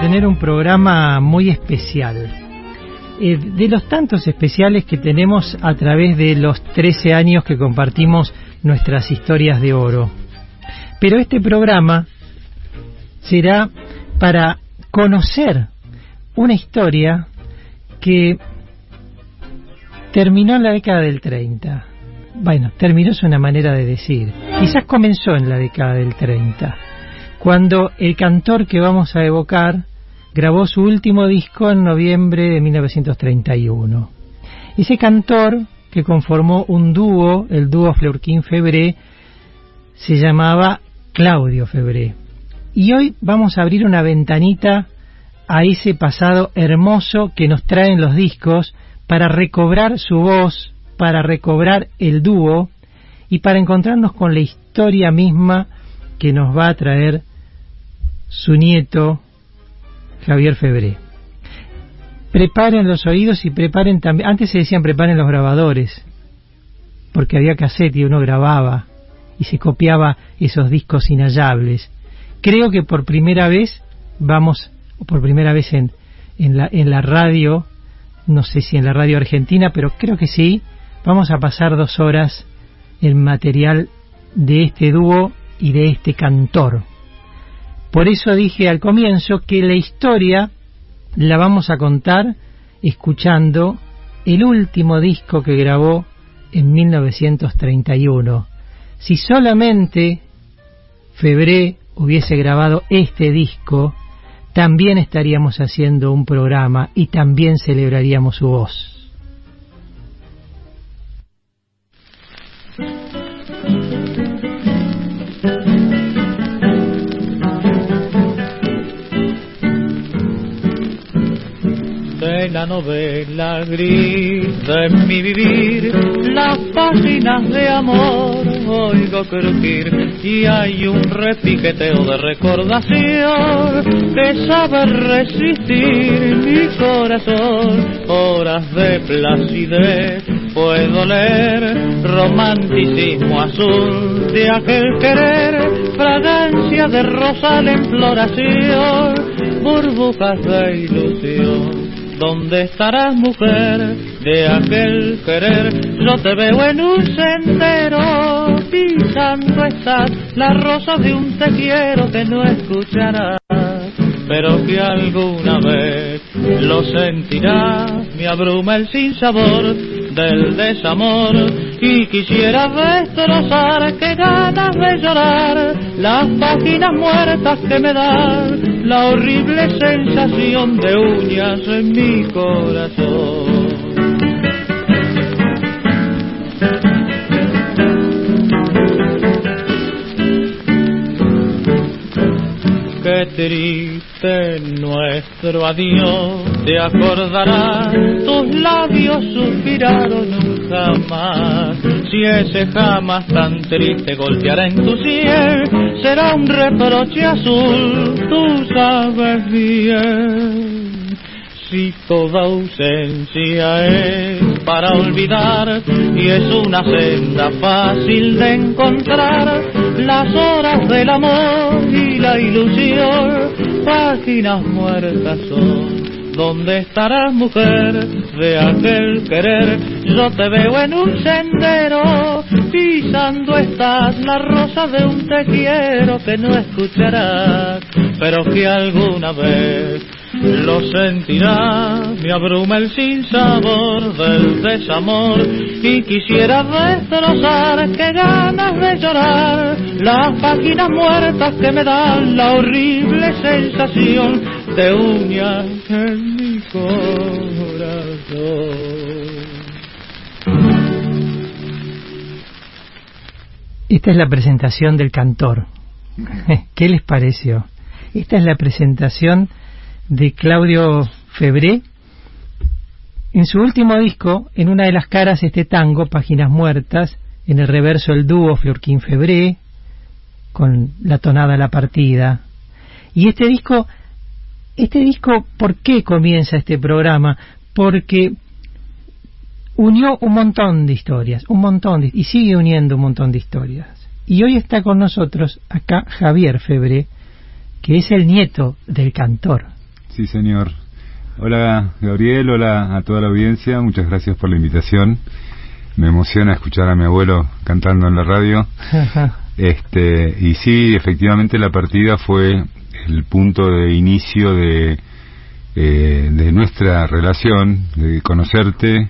tener un programa muy especial. Eh, de los tantos especiales que tenemos a través de los 13 años que compartimos nuestras historias de oro. Pero este programa será para conocer una historia que terminó en la década del 30. Bueno, terminó es una manera de decir. Quizás comenzó en la década del 30, cuando el cantor que vamos a evocar grabó su último disco en noviembre de 1931. Ese cantor que conformó un dúo, el dúo Fleurquín-Febré, se llamaba Claudio Febré. Y hoy vamos a abrir una ventanita a ese pasado hermoso que nos traen los discos para recobrar su voz, para recobrar el dúo y para encontrarnos con la historia misma que nos va a traer su nieto Javier Febré. Preparen los oídos y preparen también, antes se decían preparen los grabadores, porque había cassette y uno grababa y se copiaba esos discos inhallables. Creo que por primera vez vamos, por primera vez en, en, la, en la radio, no sé si en la radio argentina, pero creo que sí, vamos a pasar dos horas el material de este dúo y de este cantor. Por eso dije al comienzo que la historia la vamos a contar escuchando el último disco que grabó en 1931. Si solamente Febré hubiese grabado este disco, también estaríamos haciendo un programa y también celebraríamos su voz. La novela gris de mi vivir, las páginas de amor oigo crujir y hay un repiqueteo de recordación que sabe resistir mi corazón. Horas de placidez puedo leer, romanticismo azul de aquel querer, fragancia de rosal en floración, burbujas de ilusión ¿Dónde estarás, mujer, de aquel querer? Yo te veo en un sendero, pisando estás la rosa de un te quiero que no escucharás, pero que alguna vez lo sentirás. Me abruma el sinsabor del desamor y quisiera destrozar, que ganas de llorar, las páginas muertas que me dan, la horrible sensación de uñas en mi corazón. Triste nuestro adiós, te acordarás, tus labios suspiraron jamás. Si ese jamás tan triste golpeará en tu cielo, será un reproche azul, tú sabes bien. Si toda ausencia es para olvidar y es una senda fácil de encontrar, las horas del amor y la ilusión, páginas muertas son. ¿Dónde estarás, mujer, de aquel querer? Yo te veo en un sendero, pisando estás la rosa de un te quiero que no escucharás, pero que alguna vez lo sentirás. Me abruma el sinsabor del desamor y quisiera destrozar, que ganas de llorar, las páginas muertas que me dan la horrible sensación de uñas en mi corazón. Esta es la presentación del cantor. ¿Qué les pareció? Esta es la presentación de Claudio Febré. En su último disco, en una de las caras este tango, Páginas Muertas, en el reverso el dúo Florquín Febré, con la tonada La Partida. Y este disco, este disco, ¿por qué comienza este programa? Porque unió un montón de historias, un montón, y sigue uniendo un montón de historias. Y hoy está con nosotros acá Javier Febré, que es el nieto del cantor Sí, señor. Hola, Gabriel, hola a toda la audiencia, muchas gracias por la invitación. Me emociona escuchar a mi abuelo cantando en la radio. este, y sí, efectivamente la partida fue el punto de inicio de, eh, de nuestra relación, de conocerte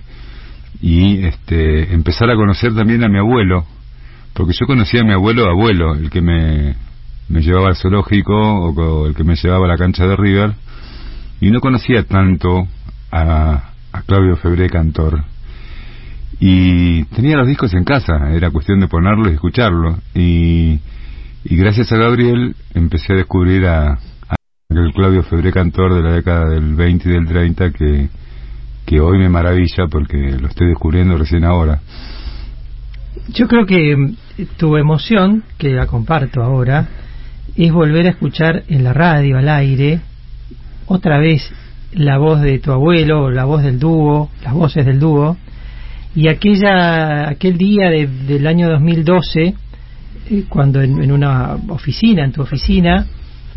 y este, empezar a conocer también a mi abuelo, porque yo conocía a mi abuelo abuelo, el que me, me llevaba al zoológico o el que me llevaba a la cancha de River, y no conocía tanto a, a Claudio Febré Cantor. Y tenía los discos en casa, era cuestión de ponerlos y escucharlos. Y, y gracias a Gabriel empecé a descubrir a, el Claudio Febré Cantor de la década del 20 y del 30 que, que hoy me maravilla porque lo estoy descubriendo recién ahora. Yo creo que mm, tu emoción, que la comparto ahora, es volver a escuchar en la radio, al aire, otra vez la voz de tu abuelo, la voz del dúo, las voces del dúo, y aquella, aquel día del año 2012, eh, cuando en, una oficina, en tu oficina,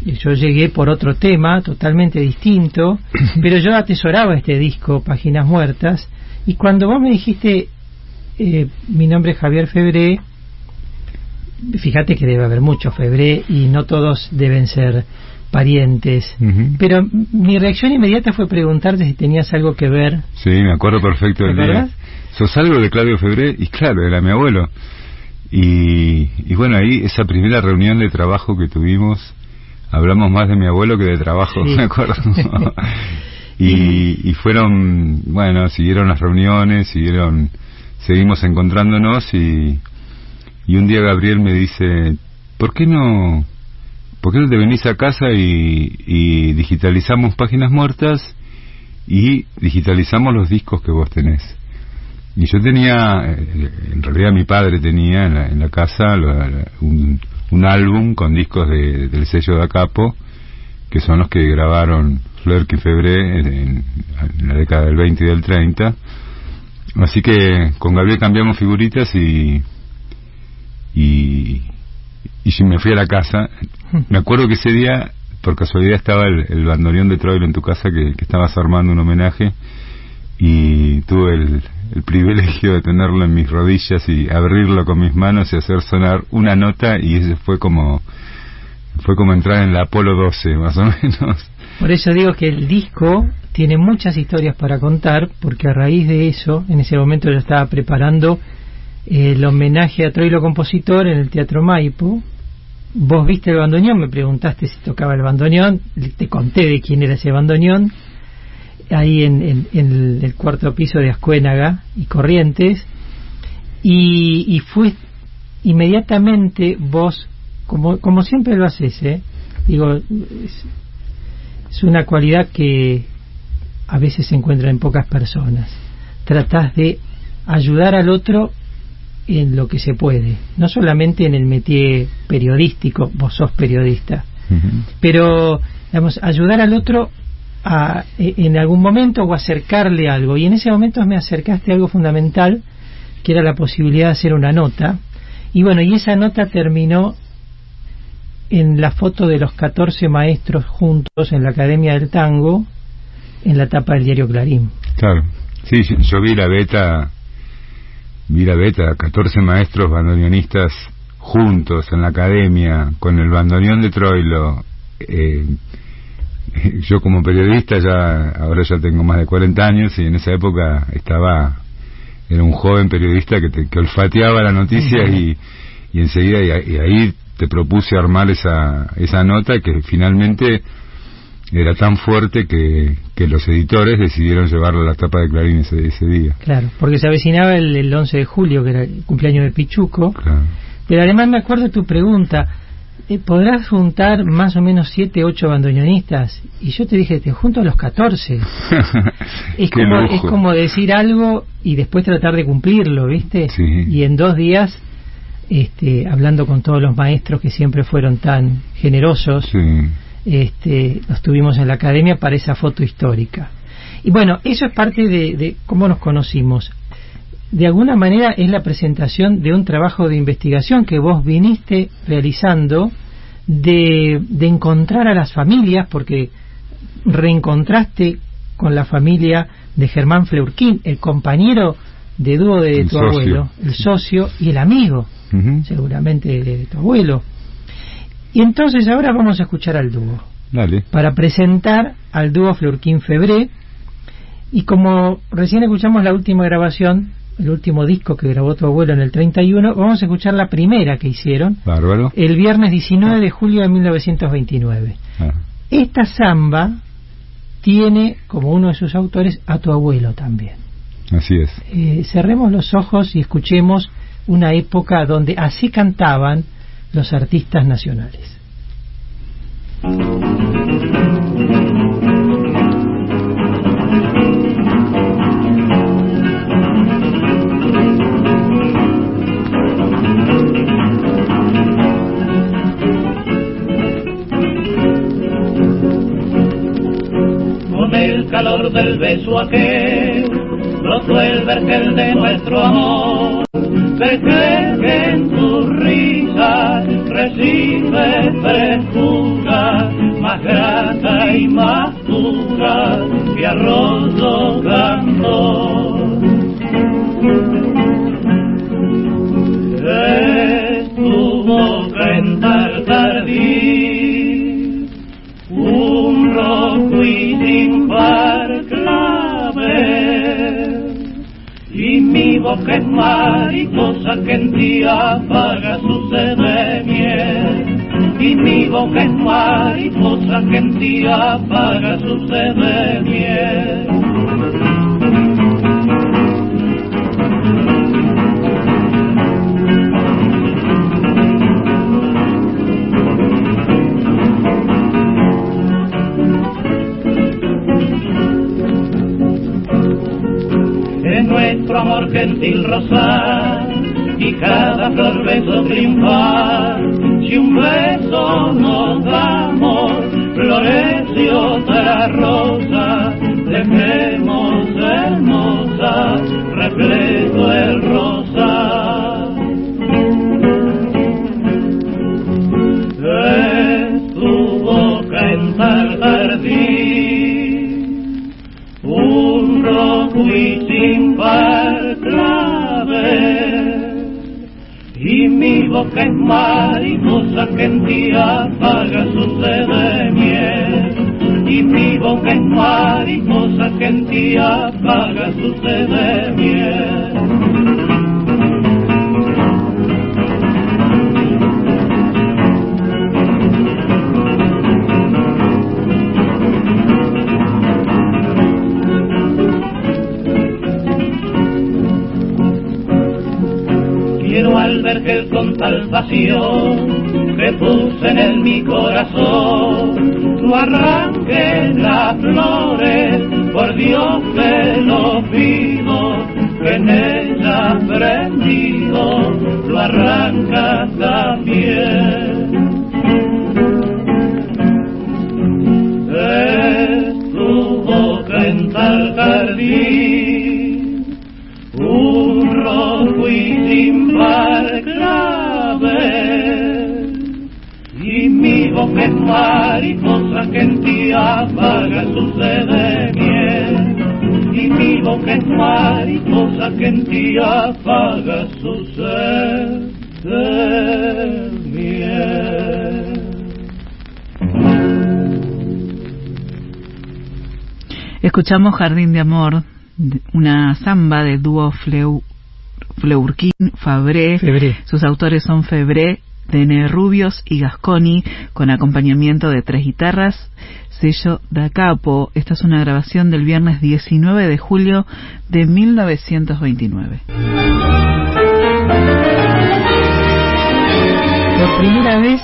yo llegué por otro tema totalmente distinto, pero yo atesoraba este disco, Páginas Muertas, y cuando vos me dijiste, eh, mi nombre es Javier Febré, fíjate que debe haber mucho Febré y no todos deben ser parientes. Pero mi reacción inmediata fue preguntarte si tenías algo que ver. Sí, me acuerdo perfecto del día. Sos algo de Claudio Febré y claro, era mi abuelo. Y, y bueno, ahí esa primera reunión de trabajo que tuvimos, hablamos más de mi abuelo que de trabajo, me acuerdo. y, y fueron, bueno, siguieron las reuniones, siguieron, seguimos encontrándonos y, y un día Gabriel me dice, ¿por qué no ¿por qué no te venís a casa y, digitalizamos páginas muertas y digitalizamos los discos que vos tenés? Y yo tenía, eh, en realidad mi padre tenía en la, casa un, álbum con discos del sello de Acapo, que son los que grabaron Fleur Febré en, en, la década del 20 y del 30. Así que con Gabriel cambiamos figuritas y, y, y me fui a la casa. Me acuerdo que ese día, por casualidad, estaba el, bandoneón de Troilo en tu casa que, estabas armando un homenaje y tuve el, privilegio de tenerlo en mis rodillas y abrirlo con mis manos y hacer sonar una nota y ese fue como fue como entrar en la Apolo 12 más o menos. Por eso digo que el disco tiene muchas historias para contar porque a raíz de eso, en ese momento yo estaba preparando el homenaje a Troilo Compositor en el Teatro Maipo vos viste el bandoneón, me preguntaste si tocaba el bandoneón, te conté de quién era ese bandoneón, ahí en, el cuarto piso de Ascuénaga y Corrientes, y, y fue inmediatamente vos, como, como siempre lo haces, ¿eh? digo, es, es una cualidad que a veces se encuentra en pocas personas, tratás de ayudar al otro en lo que se puede, no solamente en el métier periodístico, vos sos periodista, pero digamos, ayudar al otro a, e, en algún momento o acercarle algo. Y en ese momento me acercaste a algo fundamental, que era la posibilidad de hacer una nota. Y bueno, y esa nota terminó en la foto de los 14 maestros juntos en la Academia del Tango, en la tapa del diario Clarín. Claro, sí, yo vi la beta Mira, Beta, 14 maestros bandoneonistas juntos en la academia, con el bandoneón de Troilo. Eh, yo como periodista ya, ahora ya tengo más de 40 años y en esa época estaba, era un joven periodista que, te, que olfateaba la noticia y, y enseguida, y, ahí te propuse armar esa, esa nota que finalmente era tan fuerte que, que los editores decidieron llevarlo a la tapa de Clarín ese, ese día. Claro, porque se avecinaba el, el, 11 de julio, que era el cumpleaños de Pichuco. Pero además me acuerdo de tu pregunta, eh, ¿podrás juntar más o menos 7, 8 bandoneonistas? Y yo te dije, te junto a los 14. es, como, es como decir algo y después tratar de cumplirlo, ¿viste? Y en dos días este, hablando con todos los maestros que siempre fueron tan generosos, sí este, los tuvimos en la academia para esa foto histórica. Y bueno, eso es parte de, cómo nos conocimos. De alguna manera es la presentación de un trabajo de investigación que vos viniste realizando de, encontrar a las familias, porque reencontraste con la familia de Germán Fleurquín, el compañero de dúo de tu abuelo, el socio y el amigo, seguramente de tu abuelo. Y entonces ahora vamos a escuchar al dúo. Dale. Para presentar al dúo Fleurquín Febré. Y como recién escuchamos la última grabación, el último disco que grabó tu abuelo en el 31, vamos a escuchar la primera que hicieron. Bárbaro. El viernes 19 de julio de 1929. Ah. Esta samba tiene como uno de sus autores a tu abuelo también. Así es. Eh, cerremos los ojos y escuchemos una época donde así cantaban los artistas nacionales. Con el calor del beso aquel, brotó el vergel de nuestro amor, vergel que tu risa recibe frescura, más grata y más pura que arroz cantor. Es tu boca en un rojo y sin par boca es mariposa que en ti apaga su sed de miel. Y mi boca es mariposa que en ti apaga su sed de miel. Amor gentil rosar y cada flor beso triunfar. Si un beso nos damos, florece otra rosa, dejemos hermosa, repleto el rosa. Es tu boca en tal jardín, sin par clave. Y mi boca es mariposa que en ti apaga su de miel. Y mi boca es mariposa que en ti apaga su de miel. Que con tal pasión que puse en el mi corazón, no arranques las flores, por Dios te lo pido, que en ella prendido lo arrancas también. Es tu boca en tal jardín, un rojo y sin par es mariposa que en ti apaga su sed de miel, y mi boca es mariposa que en ti apaga su sed de miel. Escuchamos Jardín de Amor, una samba de dúo Fleu, Fleurquín Fabré. Febré. Sus autores son Febré, Dene Rubios y Gasconi, con acompañamiento de tres guitarras, sello da capo. Esta es una grabación del viernes 19 de julio de 1929. Por primera vez,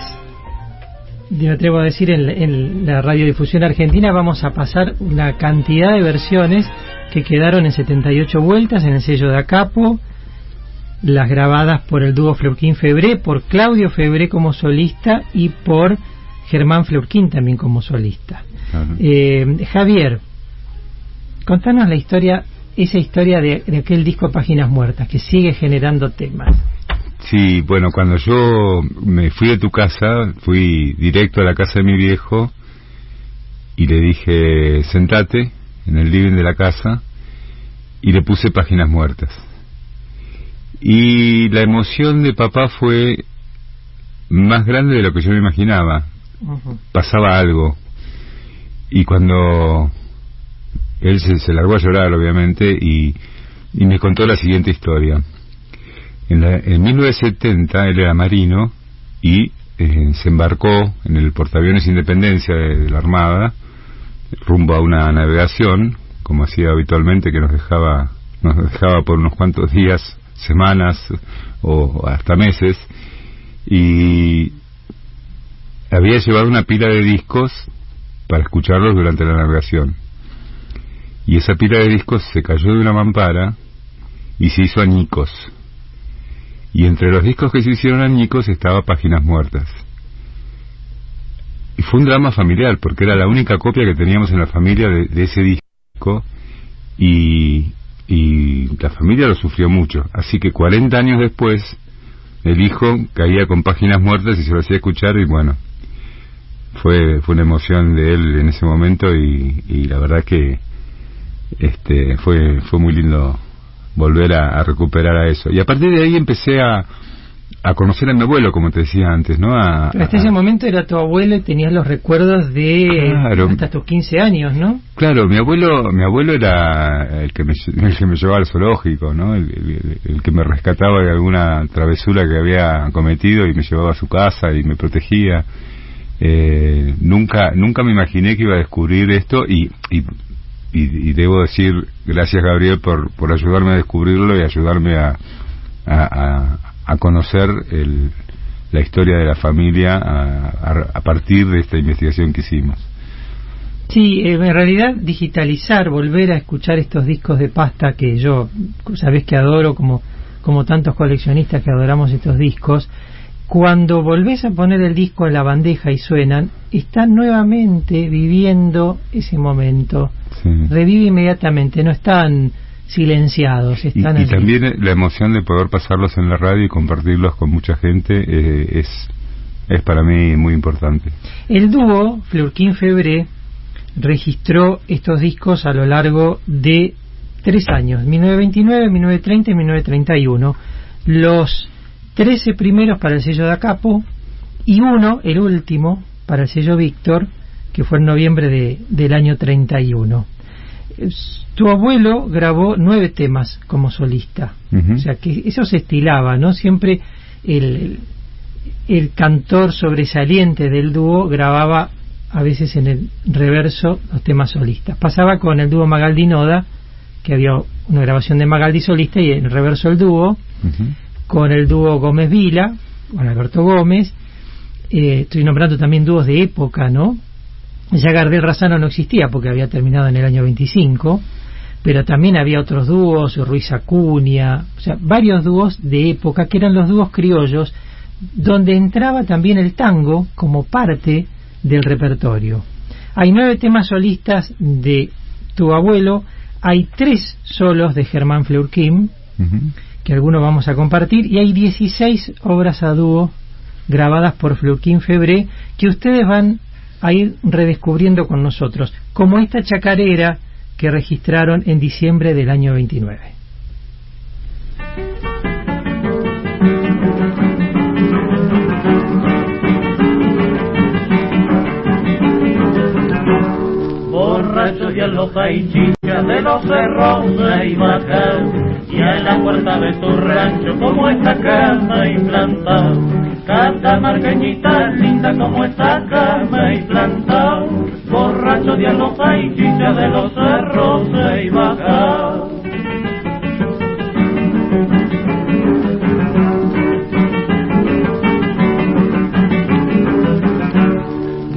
me atrevo a decir, en, en la radiodifusión argentina vamos a pasar una cantidad de versiones que quedaron en 78 vueltas en el sello de Acapo, las grabadas por el dúo Fleurquín Febré, por Claudio Febré como solista y por Germán Fleurquín también como solista. Eh, Javier, contanos la historia, esa historia de, de aquel disco Páginas Muertas, que sigue generando temas. Sí, bueno, cuando yo me fui de tu casa, fui directo a la casa de mi viejo y le dije, sentate en el living de la casa y le puse páginas muertas. Y la emoción de papá fue más grande de lo que yo me imaginaba. Pasaba algo. Y cuando él se, largó a llorar, obviamente, y, y, me contó la siguiente historia. En, en 1970 él era marino y eh, se embarcó en el portaaviones Independencia de, la Armada rumbo a una navegación, como hacía habitualmente, que nos dejaba, nos dejaba por unos cuantos días, semanas o hasta meses, y había llevado una pila de discos para escucharlos durante la navegación. Y esa pila de discos se cayó de una mampara y se hizo añicos. Y entre los discos que se hicieron añicos estaba Páginas Muertas. Y fue un drama familiar, porque era la única copia que teníamos en la familia de, ese disco y, y la familia lo sufrió mucho. Así que 40 años después, el hijo caía con Páginas Muertas y se lo hacía escuchar y bueno, fue, fue una emoción de él en ese momento y, y la verdad que este fue, fue muy lindo volver a, recuperar a eso. Y a partir de ahí empecé a, a conocer a mi abuelo, como te decía antes, ¿no? A, hasta ese momento era tu abuelo y tenías los recuerdos de hasta tus 15 años, ¿no? Claro, mi abuelo mi abuelo era el que me, el que me llevaba al zoológico, ¿no? El, el, que me rescataba de alguna travesura que había cometido y me llevaba a su casa y me protegía. Eh, nunca nunca me imaginé que iba a descubrir esto y, y y, debo decir gracias Gabriel por, por ayudarme a descubrirlo y ayudarme a, a, conocer el, la historia de la familia a, a, partir de esta investigación que hicimos. Sí, eh, en realidad digitalizar, volver a escuchar estos discos de pasta que yo, sabes que adoro como, como tantos coleccionistas que adoramos estos discos, cuando volvés a poner el disco en la bandeja y suenan, están nuevamente viviendo ese momento. Revive inmediatamente, no están silenciados. Están y, también la emoción de poder pasarlos en la radio y compartirlos con mucha gente eh, es, es para mí muy importante. El dúo Fleurquín Febré registró estos discos a lo largo de tres años, 1929, 1930 y 1931. Los 13 primeros para el sello de Acapo y uno, el último, para el sello Víctor, que fue en noviembre de, del año 31. Tu abuelo grabó nueve temas como solista, o sea que eso se estilaba, ¿no? Siempre el, el cantor sobresaliente del dúo grababa a veces en el reverso los temas solistas. Pasaba con el dúo Magaldi Noda, que había una grabación de Magaldi solista y en el reverso el dúo con el dúo Gómez Vila, con Alberto Gómez. Eh, estoy nombrando también dúos de época, ¿no? Ya Gardel Razano no existía porque había terminado en el año 25, pero también había otros dúos, Ruiz Acuña, o sea, varios dúos de época que eran los dúos criollos, donde entraba también el tango como parte del repertorio. Hay nueve temas solistas de tu abuelo, hay tres solos de Germán Fleurquín, que algunos vamos a compartir, y hay 16 obras a dúo grabadas por Fluquín Febré que ustedes van a ir redescubriendo con nosotros, como esta chacarera que registraron en diciembre del año 29. Borracho y aloja y chicha de los cerros de Ibacán y en la puerta de tu rancho como esta cama y planta, canta marqueñita linda como esta cama y aloja y chicha de los cerros y baja.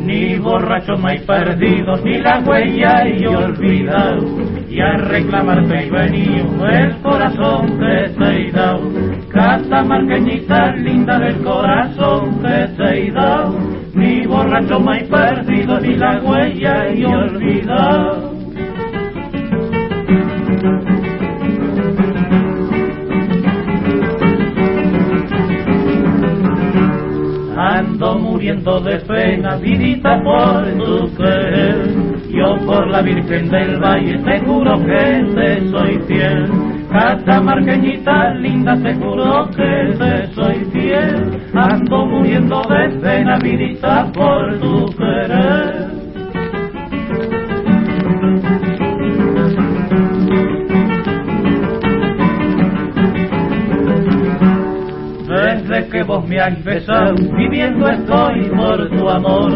Ni borracho más perdido, ni la huella y olvidado y a reclamarte y venido el corazón que he dado. Canta marqueñita linda del corazón que he dado, ni borracho más perdido ni la huella y olvidado. ando muriendo de pena, vidita por tu querer. Yo por la Virgen del Valle te juro que te soy fiel. Catamarqueñita linda, te juro que te soy fiel. Ando muriendo de pena, vidita por tu Que vos me has besado, viviendo estoy por tu amor.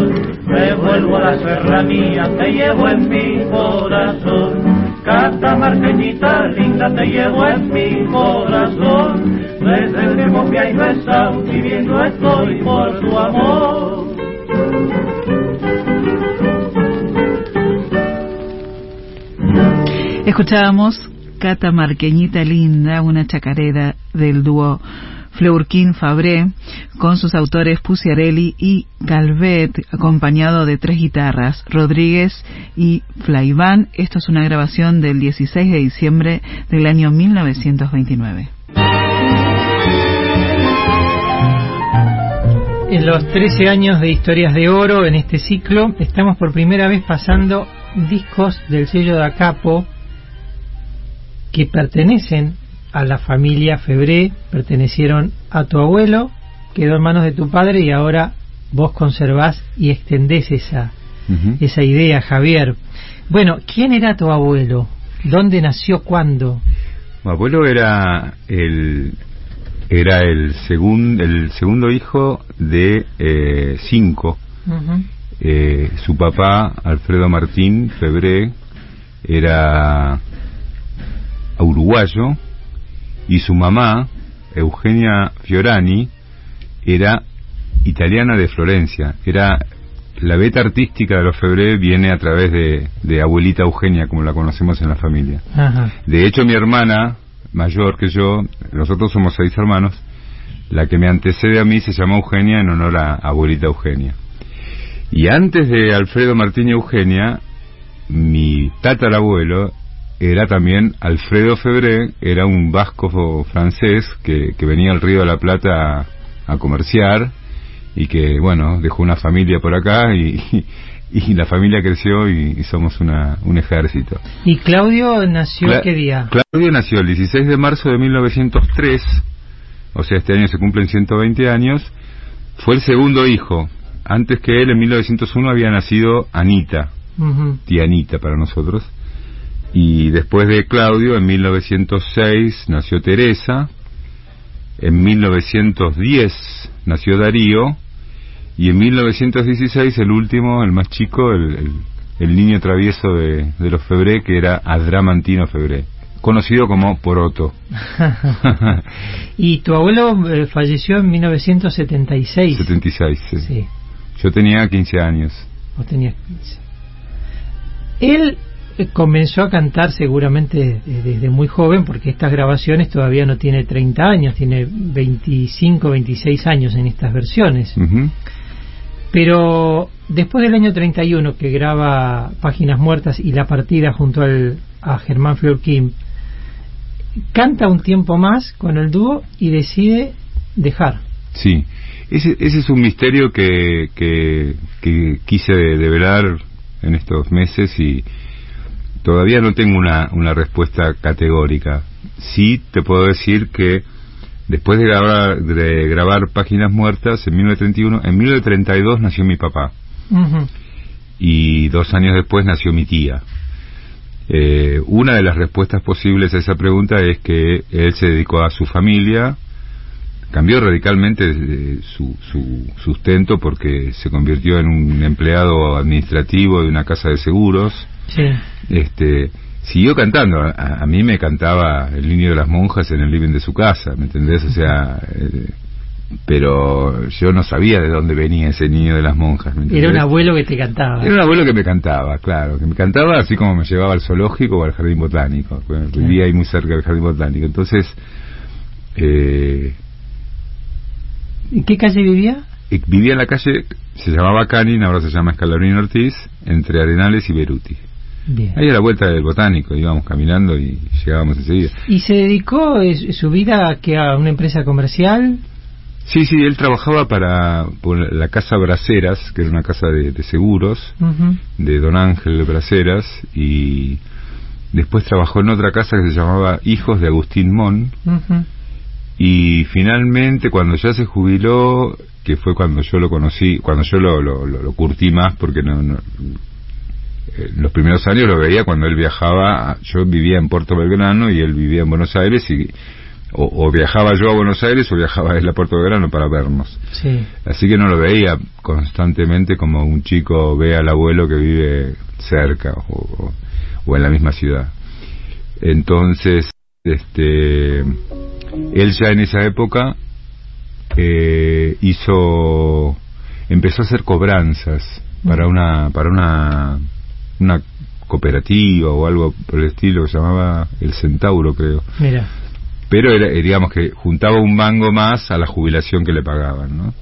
Me vuelvo a la serranía, te llevo en mi corazón. Catamarqueñita linda, te llevo en mi corazón. Desde que vos me has besado, viviendo estoy por tu amor. Escuchábamos Catamarqueñita Linda, una chacarera del dúo Fleurquín Fabré, con sus autores Puciarelli y Calvet, acompañado de tres guitarras, Rodríguez y Flaiván. Esto es una grabación del 16 de diciembre del año 1929. En los 13 años de Historias de Oro, en este ciclo, estamos por primera vez pasando discos del sello de Acapo que pertenecen a la familia Febré, pertenecieron a tu abuelo, quedó en manos de tu padre y ahora vos conservás y extendés esa, esa idea, Javier. Bueno, ¿quién era tu abuelo? ¿Dónde nació? ¿Cuándo? Mi abuelo era el era el segundo el segundo hijo de eh, cinco. Eh, su papá Alfredo Martín Febré era uruguayo y su mamá Eugenia Fiorani era italiana de Florencia. Era la beta artística de los Febré viene a través de, de abuelita Eugenia, como la conocemos en la familia. Ajá. De hecho, mi hermana, mayor que yo, nosotros somos seis hermanos, la que me antecede a mí se llama Eugenia en honor a abuelita Eugenia. Y antes de Alfredo Martín y Eugenia, mi tatarabuelo era también Alfredo Febré, era un vasco francés que, que venía al Río de la Plata a, a comerciar y que, bueno, dejó una familia por acá y, y la familia creció y, y somos una, un ejército. ¿Y Claudio nació Cla- qué día? Claudio nació el 16 de marzo de 1903, o sea, este año se cumplen 120 años. Fue el segundo hijo. Antes que él, en 1901, había nacido Anita, Ujú. tía Anita para nosotros. Y después de Claudio, en 1906, nació Teresa. En 1910 nació Darío. Y en 1916, el último, el más chico, el, el- el niño travieso de, de los Febré, que era Adramantino Febré, conocido como Poroto. y tu abuelo eh, falleció en 1976. 76, sí. Sí, Yo tenía 15 años. vos tenías 15. Él comenzó a cantar seguramente eh, desde muy joven, porque estas grabaciones todavía no tiene 30 años, tiene 25, 26 años en estas versiones. Pero después del año 31 que graba Páginas Muertas y La Partida junto al, a Germán Fleurquín, canta un tiempo más con el dúo y decide dejar. Sí, ese, ese es un misterio que, que, que quise de- develar en estos meses y todavía no tengo una, una respuesta categórica. Sí te puedo decir que después de grabar, de grabar Páginas Muertas en 1931, en 1932 nació mi papá y dos años después nació mi tía. Eh, una de las respuestas posibles a esa pregunta es que él se dedicó a su familia, cambió radicalmente eh, su, su sustento porque se convirtió en un empleado administrativo de una casa de seguros. Sí. Este, siguió cantando. A, a mí me cantaba el niño de las monjas en el living de su casa, ¿me entendés? O sea, eh, pero yo no sabía de dónde venía ese niño de las monjas. ¿me Era un abuelo que te cantaba. Era un abuelo que me cantaba, claro, que me cantaba así como me llevaba al zoológico o al jardín botánico. Vivía ahí muy cerca del jardín botánico. Entonces, eh, ¿En qué calle vivía? vivía en la calle, se llamaba Canin, ahora se llama Escalabrino Ortiz, entre Arenales y Beruti. Bien. Ahí a la vuelta del botánico, íbamos caminando y llegábamos enseguida. ¿Y se dedicó su vida a, que a una empresa comercial? Sí, sí, él trabajaba para la casa Braceras, que era una casa de, seguros, de don Ángel Braceras, y después trabajó en otra casa que se llamaba Hijos de Agustín Mon, y finalmente cuando ya se jubiló, que fue cuando yo lo conocí, cuando yo lo, lo, curtí más, porque no, eh, los primeros años lo veía cuando él viajaba, yo vivía en Puerto Belgrano y él vivía en Buenos Aires y o, viajaba yo a Buenos Aires o viajaba él a Puerto Belgrano para vernos. Así que no lo veía constantemente como un chico ve al abuelo que vive cerca o, o en la misma ciudad. Entonces, este, él ya en esa época eh, hizo, empezó a hacer cobranzas para una, para una, una cooperativa o algo por el estilo, que se llamaba El Centauro, creo. Mira pero era, eh, digamos que juntaba un mango más a la jubilación que le pagaban, ¿no?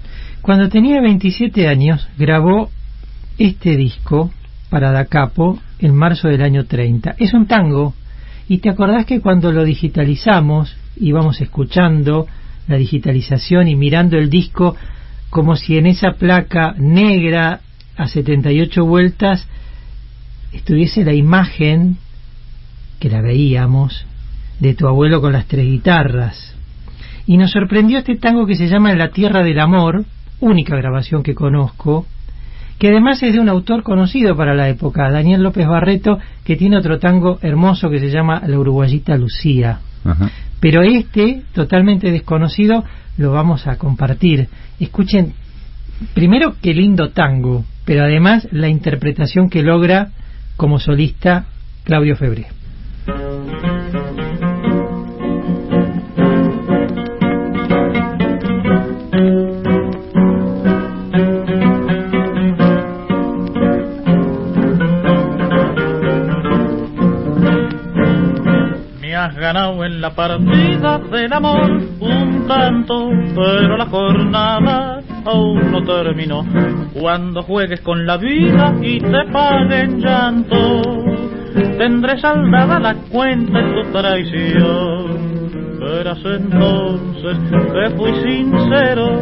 Cuando tenía 27 años grabó este disco para Da Capo en marzo del año 30. Es un tango y te acordás que cuando lo digitalizamos íbamos escuchando la digitalización y mirando el disco como si en esa placa negra a 78 vueltas estuviese la imagen que la veíamos de tu abuelo con las tres guitarras. Y nos sorprendió este tango que se llama La Tierra del Amor, única grabación que conozco, que además es de un autor conocido para la época, Daniel López Barreto, que tiene otro tango hermoso que se llama La Uruguayita Lucía. Pero este, totalmente desconocido, lo vamos a compartir. Escuchen, primero qué lindo tango, pero además la interpretación que logra como solista Claudio Febré. ganado en la partida del amor un tanto, pero la jornada aún no terminó. Cuando juegues con la vida y te paguen llanto, tendré saldada la cuenta en tu traición. Verás entonces que fui sincero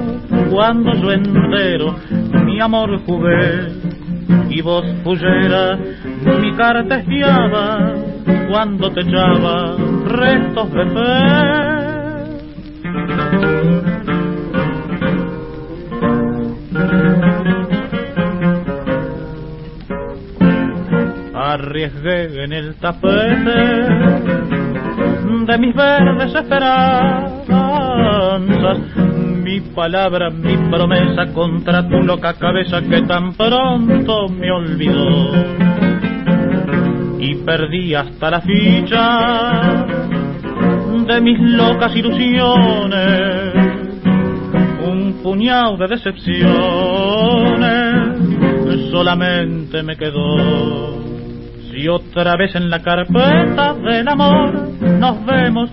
cuando yo entero mi amor jugué y vos fullera mi cartejeaba cuando te echaba restos de fe. Arriesgué en el tapete de mis verdes esperanzas. Mi palabra, mi promesa contra tu loca cabeza que tan pronto me olvidó. Y perdí hasta la ficha de mis locas ilusiones, un puñado de decepciones, solamente me quedó. Si otra vez en la carpeta del amor nos vemos,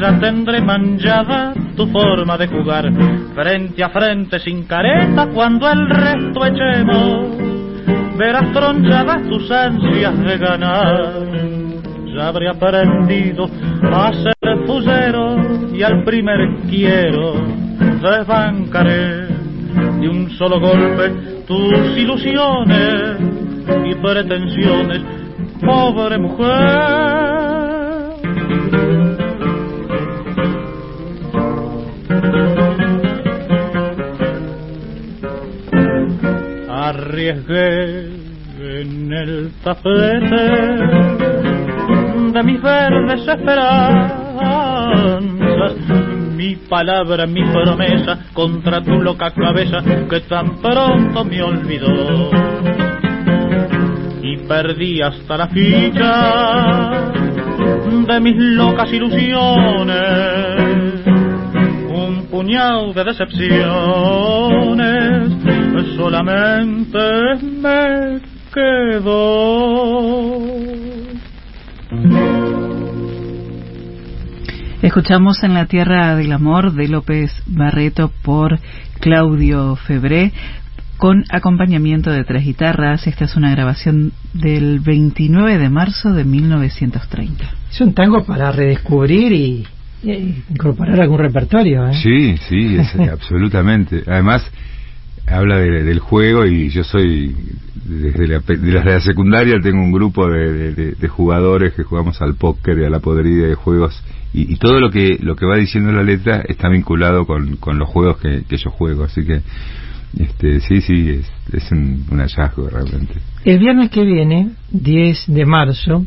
ya tendré manchada tu forma de jugar, frente a frente sin careta cuando el resto echemos verás tronchadas tus ansias de ganar. Ya habré aprendido a ser fusero y al primer quiero desbancaré de un solo golpe tus ilusiones y pretensiones, pobre mujer. arriesgué en el tapete de mis verdes esperanzas mi palabra, mi promesa contra tu loca cabeza que tan pronto me olvidó y perdí hasta la ficha de mis locas ilusiones un puñado de decepciones solamente me quedo. Escuchamos en la Tierra del Amor de López Barreto por Claudio Febré con acompañamiento de tres guitarras. Esta es una grabación del 29 de marzo de 1930. Es un tango para redescubrir y, eh, incorporar algún repertorio. ¿eh? Sí, sí, absolutamente. Además, habla del juego y yo soy, desde la, de la, secundaria tengo un grupo de, jugadores que jugamos al póker y a la podrida de juegos y, todo lo que lo que va diciendo la letra está vinculado con, con los juegos que, que yo juego, así que este, sí, sí, es, es un, un, hallazgo realmente. El viernes que viene, 10 de marzo,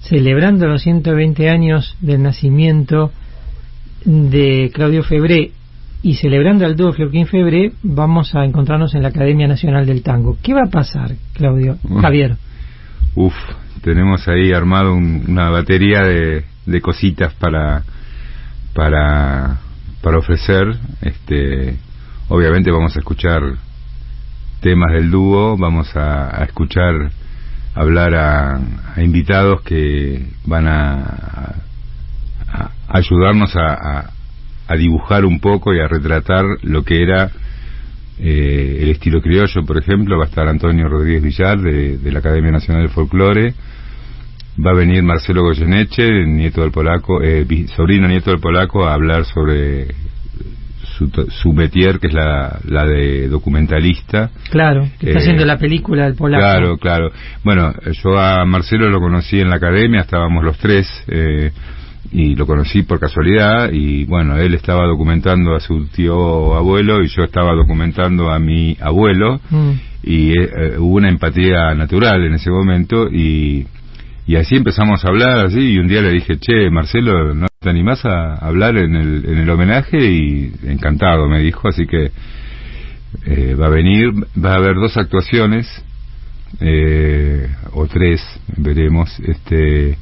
celebrando los 120 años del nacimiento de Claudio Febré y celebrando al dúo Florquín Febré, vamos a encontrarnos en la Academia Nacional del Tango. ¿Qué va a pasar, Claudio? Javier. Uf, tenemos ahí armado una batería de, de cositas para para para ofrecer este obviamente vamos a escuchar temas del dúo vamos a, escuchar hablar a, invitados que van a, ayudarnos a, dibujar un poco y a retratar lo que era eh, el estilo criollo, por ejemplo, va a estar Antonio Rodríguez Villar de, de la Academia Nacional del Folclore, va a venir Marcelo Goyeneche, nieto del polaco, eh, sobrino nieto del polaco, a hablar sobre su, su metier, que es la, la de documentalista. Claro, que está haciendo eh, la película del polaco. Claro, claro. Bueno, yo a Marcelo lo conocí en la academia, estábamos los tres, eh, y lo conocí por casualidad, y bueno, él estaba documentando a su tío abuelo y yo estaba documentando a mi abuelo, mm. y hubo una empatía natural en ese momento, y y así empezamos a hablar, así, y un día le dije, che, Marcelo, ¿no te animás a hablar en el, en el homenaje? Y encantado, me dijo, así que eh, va a venir, va a haber dos actuaciones, eh, o tres, veremos, este,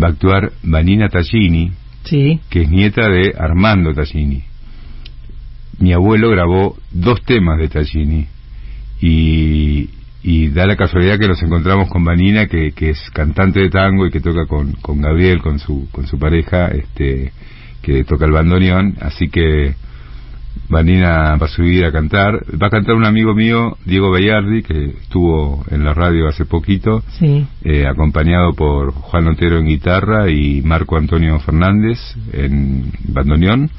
va a actuar Vanina Tallini, sí. que es nieta de Armando Tallini. Mi abuelo grabó dos temas de Tallini, y, y da la casualidad que nos encontramos con Vanina que, que es cantante de tango y que toca con, con Gabriel con su con su pareja este que toca el bandoneón así que Vanina va a subir a cantar. Va a cantar un amigo mío Diego Bellardi que estuvo en la radio hace poquito eh, acompañado por Juan Otero en guitarra y Marco Antonio Fernández en bandoneón.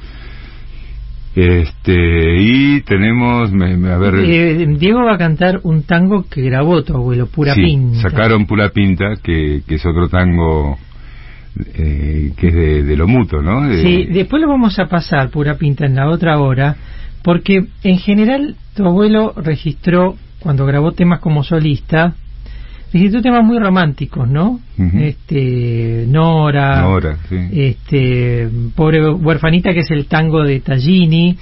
Este, y tenemos, a ver... Eh, Diego va a cantar un tango que grabó tu abuelo, Pura Pinta. sacaron Pura Pinta, que, que es otro tango eh, que es de, lo mutuo, ¿no? Sí, después lo vamos a pasar, Pura Pinta, en la otra hora, porque en general tu abuelo registró, cuando grabó temas como solista, registró temas muy románticos, ¿no? Este Nora, Nora este pobre huerfanita que es el tango de Tallini,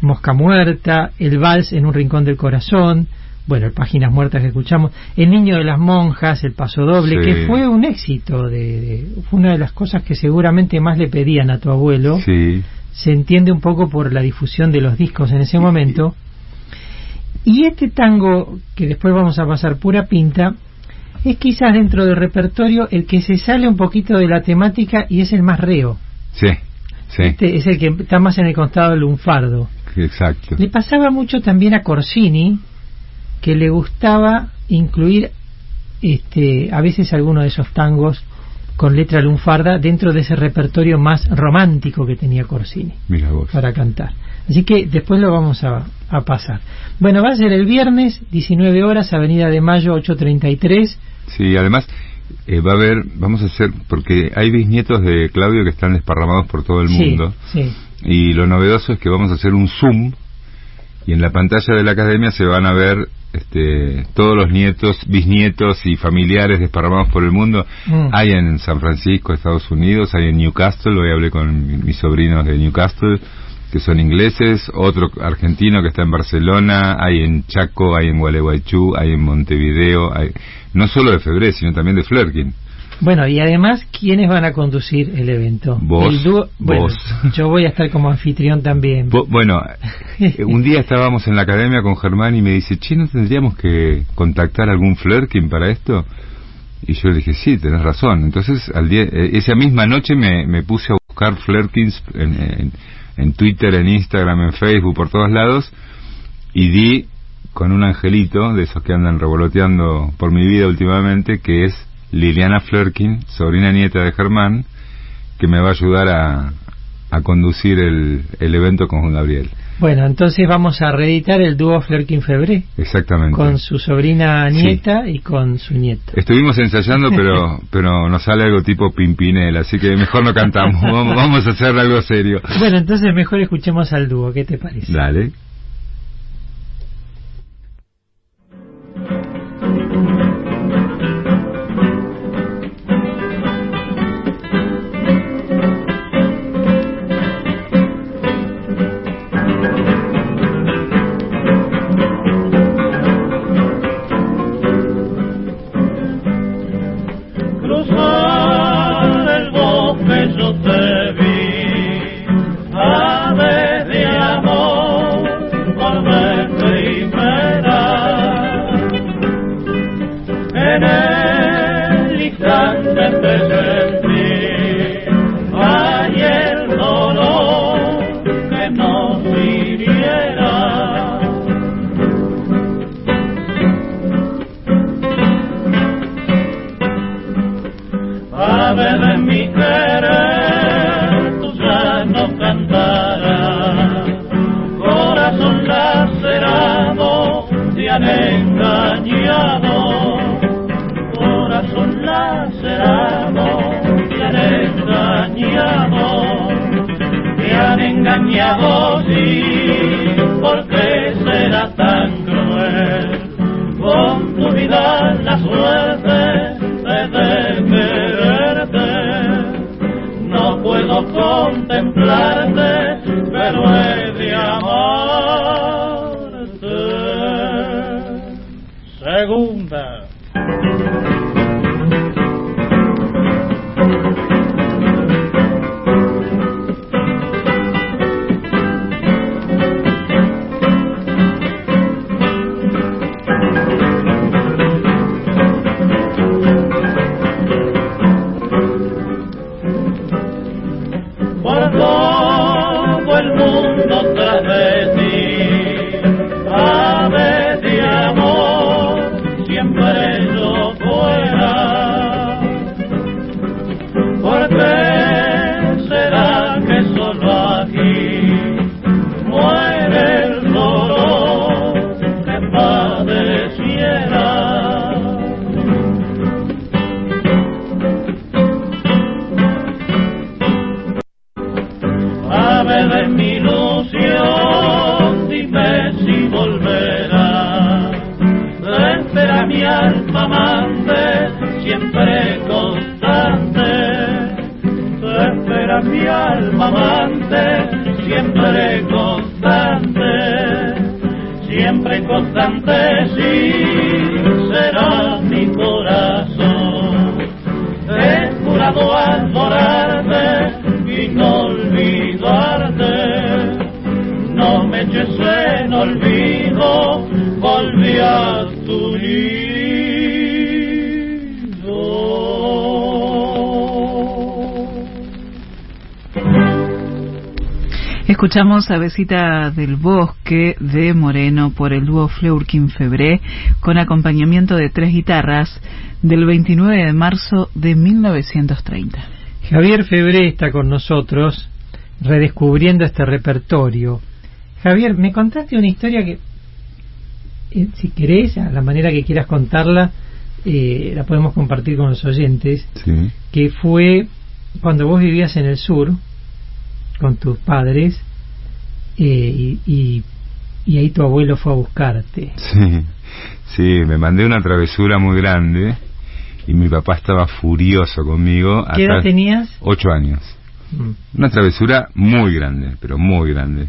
Mosca muerta, el vals en un rincón del corazón, bueno, Páginas muertas que escuchamos, El niño de las monjas, El paso doble, que fue un éxito, de, fue una de las cosas que seguramente más le pedían a tu abuelo. Se entiende un poco por la difusión de los discos en ese momento. Y este tango, que después vamos a pasar pura pinta, es quizás dentro del repertorio el que se sale un poquito de la temática y es el más reo. Sí, sí. Este es el que está más en el costado del lunfardo. Exacto. Le pasaba mucho también a Corsini que le gustaba incluir este a veces alguno de esos tangos con letra lunfarda dentro de ese repertorio más romántico que tenía Corsini Mira vos. para cantar. Así que después lo vamos a, a pasar. Bueno, va a ser el viernes, 19 horas, Avenida de Mayo 833 Sí, además eh, va a haber, vamos a hacer, porque hay bisnietos de Claudio que están desparramados por todo el mundo. Sí, Y lo novedoso es que vamos a hacer un zoom y en la pantalla de la academia se van a ver este, todos los nietos, bisnietos y familiares desparramados por el mundo. Mm. Hay en San Francisco, Estados Unidos, hay en Newcastle, hoy hablé con mis sobrinos de Newcastle, que son ingleses, otro argentino que está en Barcelona, hay en Chaco, hay en Gualeguaychú, hay en Montevideo, hay no solo de Febré, sino también de Flerkin. Bueno, y además, ¿quiénes van a conducir el evento? Vos, bueno, Yo voy a estar como anfitrión también. bueno, un día estábamos en la academia con Germán y me dice, che, ¿no tendríamos que contactar algún Flerkin para esto? Y yo le dije, sí, tenés razón. Entonces, al día, eh, esa misma noche me, me puse a buscar Flerkins en, en Twitter, en Instagram, en Facebook, por todos lados, y di con un angelito de esos que andan revoloteando por mi vida últimamente, que es Liliana Flerkin, sobrina nieta de Germán, que me va a ayudar a, a conducir el, el evento con Juan Gabriel. Bueno, entonces vamos a reeditar el dúo Flerkin Febré. Exactamente. Con su sobrina nieta y con su nieto. Estuvimos ensayando, pero pero nos sale algo tipo Pimpinela, así que mejor no cantamos. vamos, vamos a hacer algo serio. Bueno, entonces mejor escuchemos al dúo. ¿Qué te parece? Dale. amo sí, ¿por qué será tan cruel? Con tu vida la suerte de quererte, no puedo contemplar siempre constante, siempre constante, sí, será mi corazón. He jurado adorarte y no olvidarte, no me eches en olvido, volví a tu nido. Escuchamos Avesita del Bosque de Moreno por el dúo Fleurkin Febré con acompañamiento de tres guitarras del 29 de marzo de 1930. Javier Febré está con nosotros redescubriendo este repertorio. Javier, me contaste una historia que, eh, si querés, a la manera que quieras contarla, eh, la podemos compartir con los oyentes, que fue cuando vos vivías en el sur con tus padres eh, y, y, ahí tu abuelo fue a buscarte. Sí, sí, me mandé una travesura muy grande y mi papá estaba furioso conmigo. ¿Qué edad tenías? Ocho años. Mm. Una travesura muy grande, pero muy grande.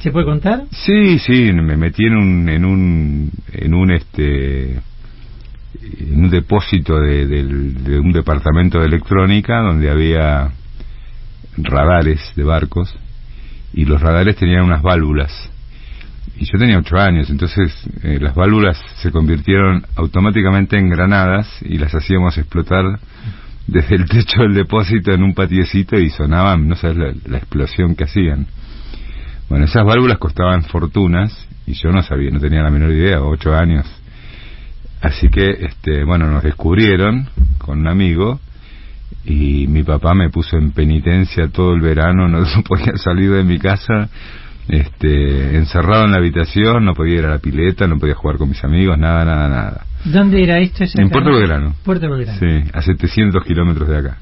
¿Se puede contar? Sí, sí, me metí en un, en un, en un este, en un depósito de, de un departamento de electrónica donde había radares de barcos y los radares tenían unas válvulas. Y yo tenía ocho años, entonces eh, las válvulas se convirtieron automáticamente en granadas y las hacíamos explotar desde el techo del depósito en un patiecito y sonaban, no sabes la, explosión que hacían. Bueno, esas válvulas costaban fortunas y yo no sabía, no tenía la menor idea, ocho años. Así que, este, bueno, nos descubrieron con un amigo y mi papá me puso en penitencia todo el verano, no podía salir de mi casa, este, encerrado en la habitación, no podía ir a la pileta, no podía jugar con mis amigos, nada, nada, nada. ¿Dónde era esto? En Puerto Belgrano. Puerto Belgrano. Sí, a 700 kilómetros de acá.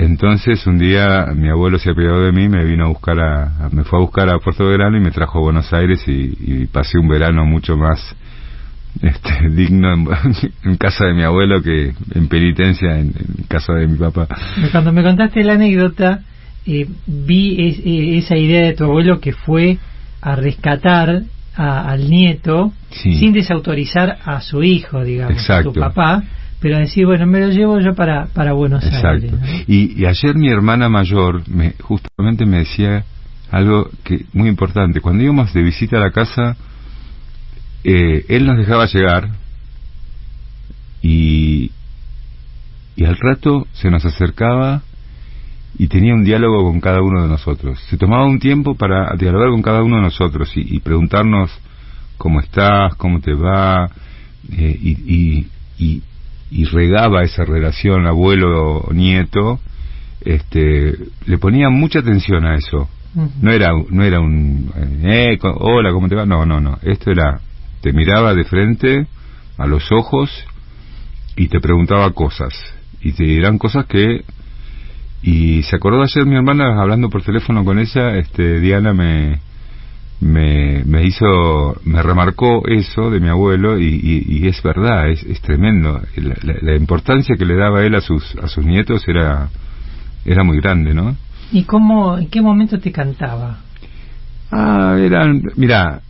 Entonces un día mi abuelo se apiadó de mí, me vino a buscar a, me fue a buscar a Puerto Belgrano y me trajo a Buenos Aires y, pasé un verano mucho más este, digno en, casa de mi abuelo que en penitencia en, casa de mi papá. Cuando me contaste la anécdota, eh, vi eh, esa idea de tu abuelo que fue a rescatar al nieto sin desautorizar a su hijo, digamos, a su papá, pero decir, bueno, me lo llevo yo para, para Buenos Aires. Y, y, ayer mi hermana mayor me, justamente me decía algo que muy importante. Cuando íbamos de visita a la casa, eh, él nos dejaba llegar y, y al rato se nos acercaba y tenía un diálogo con cada uno de nosotros. Se tomaba un tiempo para dialogar con cada uno de nosotros y, preguntarnos cómo estás, cómo te va, eh, y, y, y, regaba esa relación abuelo-nieto. Este, le ponía mucha atención a eso. No era, no era un, eh, hola, ¿cómo te va? No, no, no. Esto era, te miraba de frente a los ojos y te preguntaba cosas. Y te dirán cosas que y se acordó ayer mi hermana hablando por teléfono con ella, este, Diana me, me, me hizo, me remarcó eso de mi abuelo y, y, es verdad, es, es tremendo. La, la, importancia que le daba él a sus, a sus nietos era, era muy grande, ¿no? ¿Y cómo, en qué momento te cantaba? Ah, eran, mira,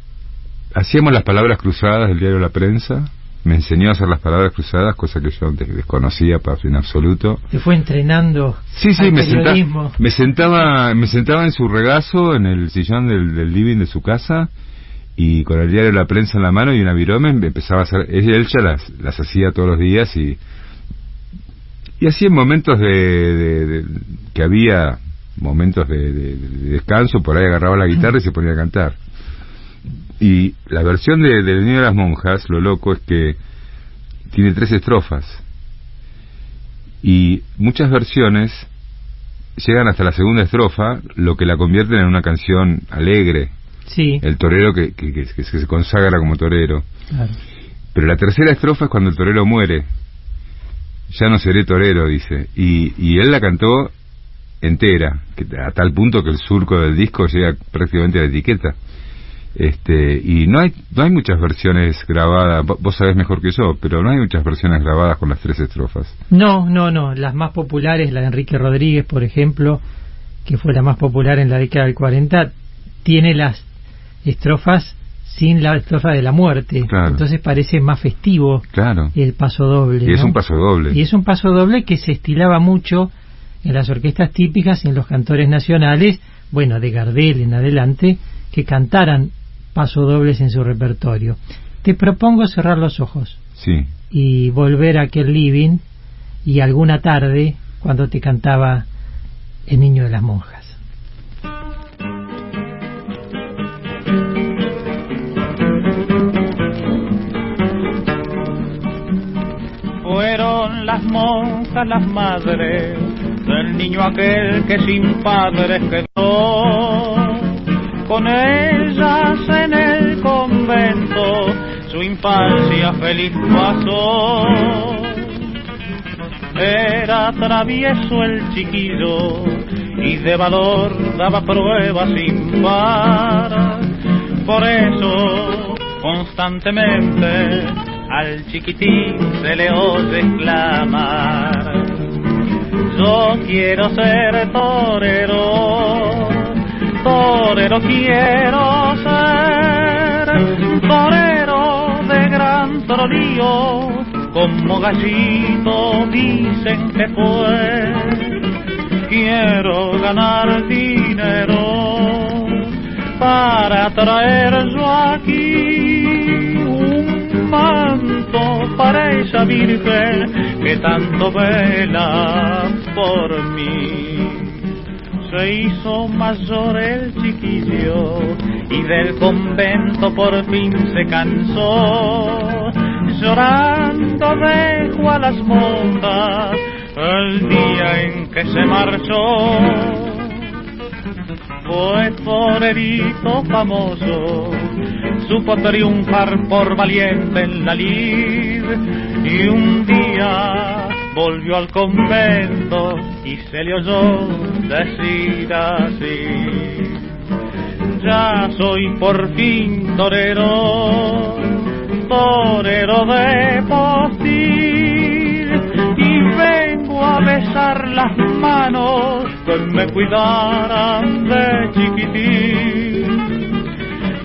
hacíamos las palabras cruzadas del diario La Prensa, me enseñó a hacer las palabras cruzadas, cosa que yo desconocía en absoluto. ¿Te fue entrenando? Sí, sí, me, me, sentaba, me sentaba en su regazo, en el sillón del, living de su casa, y con el diario de la prensa en la mano y una virome empezaba a hacer, él ya las, las hacía todos los días y, y así en momentos de, que había momentos de, descanso, por ahí agarraba la guitarra y se ponía a cantar. Y la versión de, del Niño de las Monjas, lo loco es que tiene tres estrofas. Y muchas versiones llegan hasta la segunda estrofa, lo que la convierten en una canción alegre. Sí. El torero que, que, se consagra como torero. Pero la tercera estrofa es cuando el torero muere. Ya no seré torero, dice. Y, y él la cantó entera, que, a tal punto que el surco del disco llega prácticamente a la etiqueta. Este, y no hay, no hay muchas versiones grabadas, vos sabés mejor que yo, pero no hay muchas versiones grabadas con las tres estrofas. No, no, no, las más populares, la de Enrique Rodríguez, por ejemplo, que fue la más popular en la década del 40, tiene las estrofas sin la estrofa de la muerte. Entonces parece más festivo claro. el paso doble. Y es un paso doble. Y es un paso doble que se estilaba mucho en las orquestas típicas y en los cantores nacionales, bueno, de Gardel en adelante, que cantaran pasodobles en su repertorio. Te propongo cerrar los ojos. Sí. Y volver a aquel living y alguna tarde cuando te cantaba El niño de las monjas. Fueron las monjas las madres del niño aquel que sin padres quedó con ellas en el convento su infancia feliz pasó. Era travieso el chiquillo y de valor daba pruebas sin par. Por eso constantemente al chiquitín se le oye exclamar. Yo quiero ser torero torero quiero ser, torero de gran tronío, como gallito dicen que fue. Quiero ganar dinero para traer yo aquí un manto para esa virgen que tanto vela por mí se hizo mayor el chiquillo y del convento por fin se cansó. Llorando dejó a las monjas el día en que se marchó fue torerito famoso, supo triunfar por valiente en la lid y un día volvió al convento y se le oyó decir así. Ya soy por fin torero, torero de postil y vengo a besar las manos que me cuidaran de chiquitín.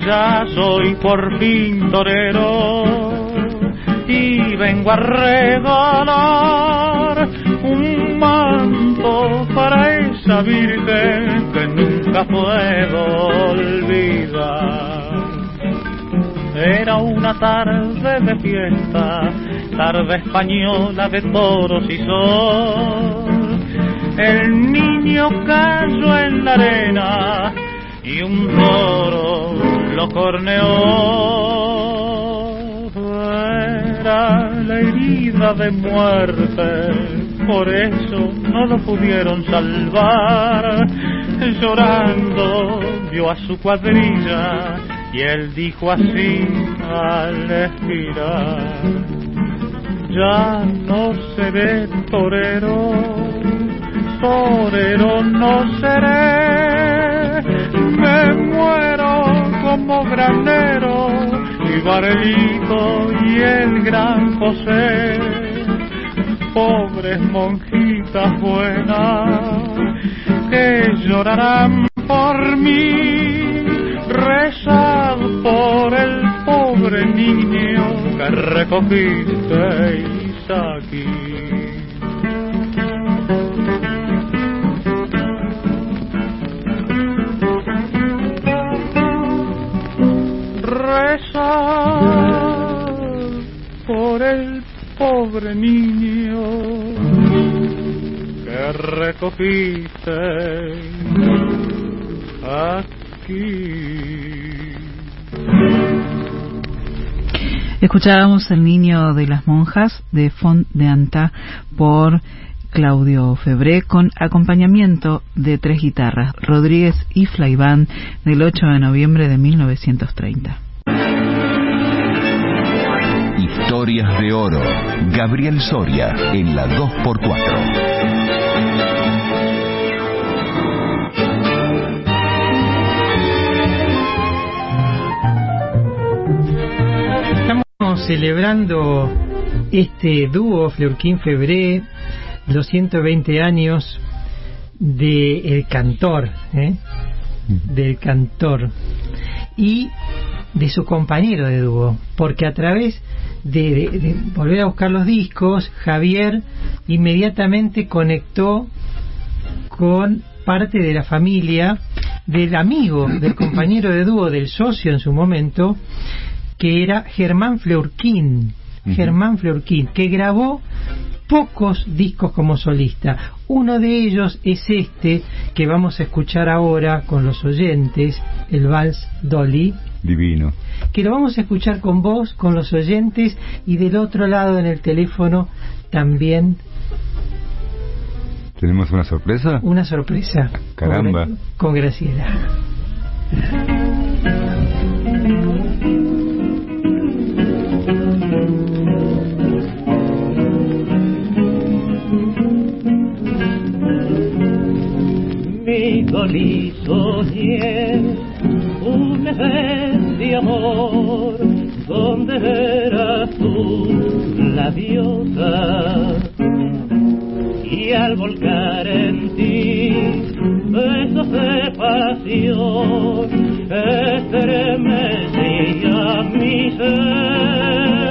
Ya soy por fin torero y vengo a regalar un manto para esa virgen que nunca puedo olvidar. Era una tarde de fiesta, tarde española de toros y sol. El niño cayó en la arena y un toro lo corneó. Era la herida de muerte, por eso no lo pudieron salvar. Llorando vio a su cuadrilla y él dijo así al expirar, ya no seré torero, torero no seré, me muero como granero y Barelito y el gran José, pobres monjitas buenas que llorarán por mí, rezad por el pobre niño que recogisteis aquí. Por el pobre niño que recogiste aquí. Escuchábamos El niño de las monjas de Font de Anta por Claudio Febré con acompañamiento de tres guitarras, Rodríguez y Flaiván del 8 de noviembre de 1930. Historias de Oro. Gabriel Soria en la 2x4. Estamos celebrando este dúo Fleurquín Febré, los 120 años del el cantor, ¿eh? del cantor y de su compañero de dúo, porque a través de, de- de volver a buscar los discos, Javier inmediatamente conectó con parte de la familia del amigo, del compañero de dúo, del socio en su momento, que era Germán Fleurquín. Germán Fleurquín, que grabó pocos discos como solista. Uno de ellos es este que vamos a escuchar ahora con los oyentes, el Vals Dolly, Divino. que lo vamos a escuchar con vos, con los oyentes y del otro lado en el teléfono también ¿Tenemos una sorpresa? una sorpresa. Caramba. Con, con Graciela. mi soñé un mes de amor donde eras tú la diosa. Y al volcar en ti besos de pasión estremecía mi ser.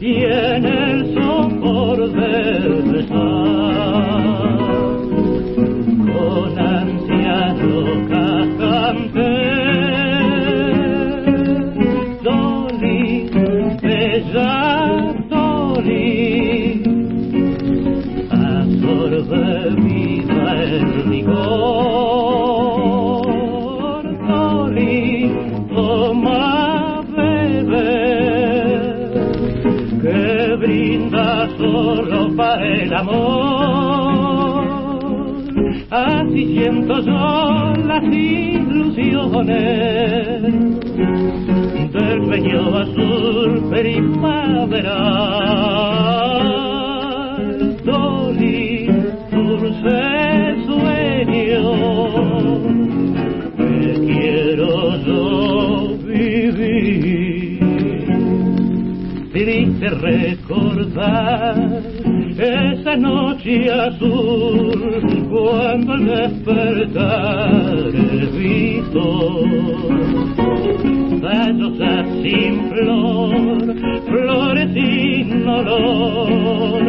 Y en el sopor del besar con ansia para el amor. Así siento yo las ilusiones del sueño azul primaveral. Recordar esa noche azul cuando al despertar he visto bellosas sin flor, flores sin olor,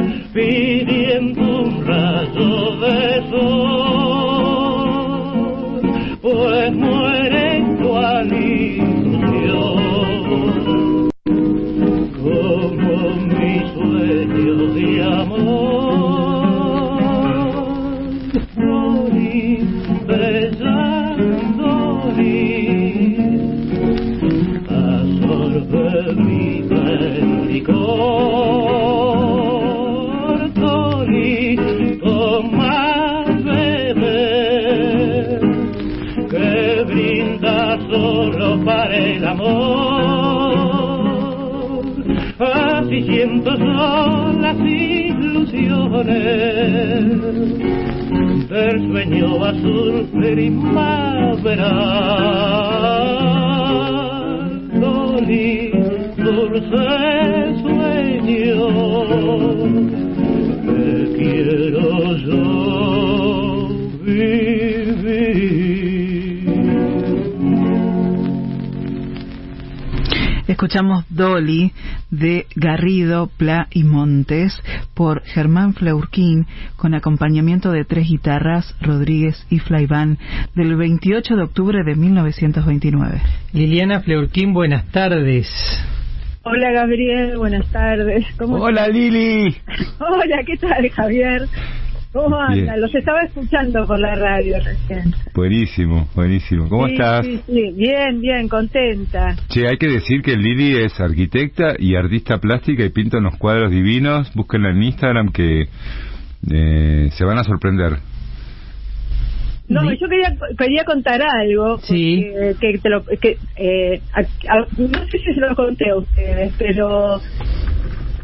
por Germán Fleurquín con acompañamiento de tres guitarras, Rodríguez y Flaiván del 28 de octubre de 1929. Liliana Fleurquín, buenas tardes. Hola Gabriel, buenas tardes. ¿Cómo Hola Lili. Hola, ¿qué tal Javier? ¿Cómo Bien. anda? Los estaba escuchando por la radio recién. Buenísimo, buenísimo. ¿Cómo Sí, estás? Sí, sí, bien, bien, contenta. Che, hay que decir que Lili es arquitecta y artista plástica y pinta unos cuadros divinos. Búsquenla en Instagram que eh, se van a sorprender. No, yo quería quería contar algo. Sí. porque- Que, te lo, que, eh, a- a- no sé si se lo conté a ustedes, pero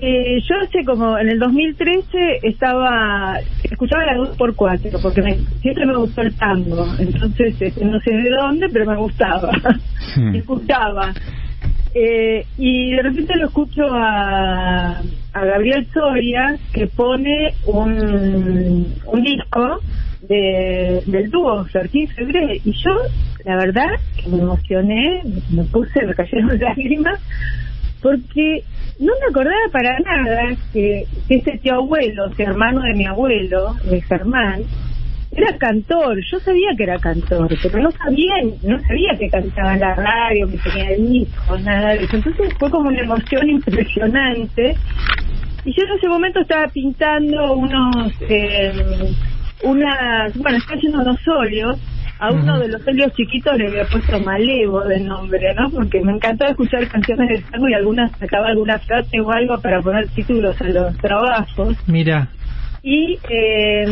eh, yo hace como en el 2013 estaba escuchaba la 2x4 porque me- siempre me gustó el tango. Entonces, este, no sé de dónde, pero me gustaba. escuchaba. Eh, y de repente lo escucho a, a Gabriel Soria que pone un, un disco de, del dúo Fertín Febré y yo la verdad que me emocioné me puse me cayeron lágrimas porque no me acordaba para nada que, ese tío abuelo, ese hermano de mi abuelo, de Germán, era cantor. Yo sabía que era cantor, pero no sabía, no sabía que cantaba en la radio, que tenía discos, nada de eso. Entonces fue como una emoción impresionante. Y yo en ese momento estaba pintando unos, eh, unas, bueno, estaba haciendo unos óleos. A uno de los óleos chiquitos le había puesto Malevo de nombre, ¿no? Porque me encantaba escuchar canciones de tango y algunas sacaba alguna frase o algo para poner títulos a los trabajos. Mira, Y eh,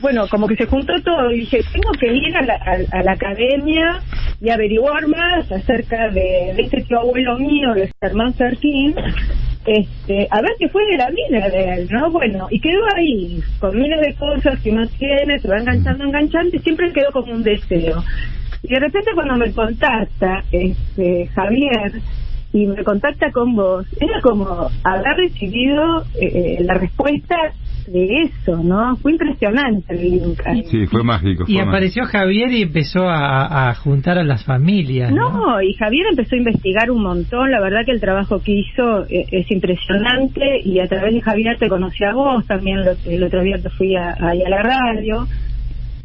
bueno, como que se juntó todo y dije, tengo que ir a la, a- a la academia y averiguar más acerca de, de este tío abuelo mío, de Germán Sertín, este, a ver qué fue de la vida de él, ¿no? Bueno, y quedó ahí, con miles de cosas que uno tiene, se va enganchando, enganchando, y siempre quedó como un deseo. Y de repente cuando me contacta este, Javier, y me contacta con vos, era como haber recibido eh, eh, la respuesta de eso, ¿no? Fue impresionante el. Sí, fue mágico. y fue apareció Javier y empezó a, a juntar a las familias. ¿no? No, y Javier empezó a investigar un montón, la verdad que el trabajo que hizo eh, es impresionante y a través de Javier te conocí a vos también lo- el otro día que fui a, ahí a la radio.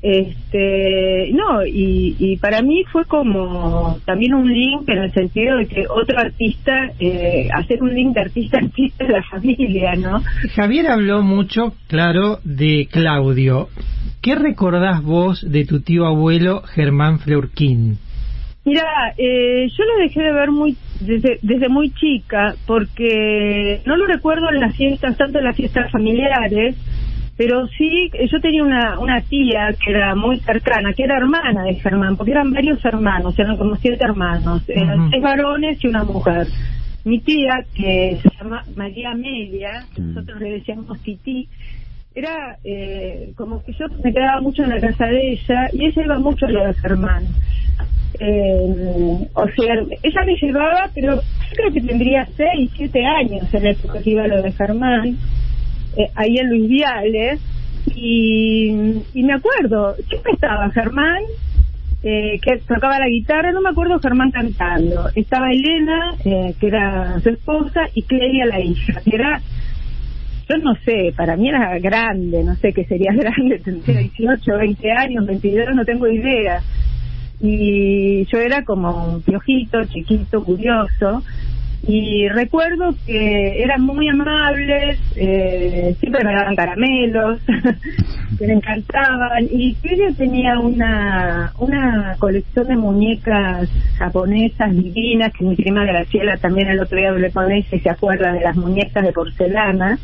Este, no, y, y para mí fue como también un link en el sentido de que otro artista, eh, hacer un link de artista a artista es la familia, ¿no? Javier habló mucho, claro, de Claudio. ¿Qué recordás vos de tu tío abuelo Germán Fleurquín? Mira, eh, yo lo dejé de ver muy desde, desde muy chica, porque no lo recuerdo en las fiestas, tanto en las fiestas familiares, pero sí, yo tenía una, una tía que era muy cercana, que era hermana de Germán, porque eran varios hermanos, eran como siete hermanos, eran Ujú. seis varones y una mujer. Mi tía, que se llama María Amelia, que Mm. nosotros le decíamos Tití, era eh, como que yo me quedaba mucho en la casa de ella y ella iba mucho a lo de Germán. Eh, o sea, ella me llevaba, pero yo creo que tendría 6, 7 años en la época que iba a lo de Germán, eh, ahí en Luis Viales, y, me acuerdo, siempre estaba Germán, eh, que tocaba la guitarra, no me acuerdo Germán cantando, estaba Elena, eh, que era su esposa, y Clelia la hija, que era yo no sé, para mí era grande, no sé qué sería grande, tendría 18, 20 años, 22, no tengo idea. Y yo era como un piojito, chiquito, curioso. Y recuerdo que eran muy amables, eh, siempre me daban caramelos, me encantaban. Y que ella tenía una, una colección de muñecas japonesas divinas, que mi prima Graciela también el otro día hablé con ella y se acuerda de las muñecas de porcelana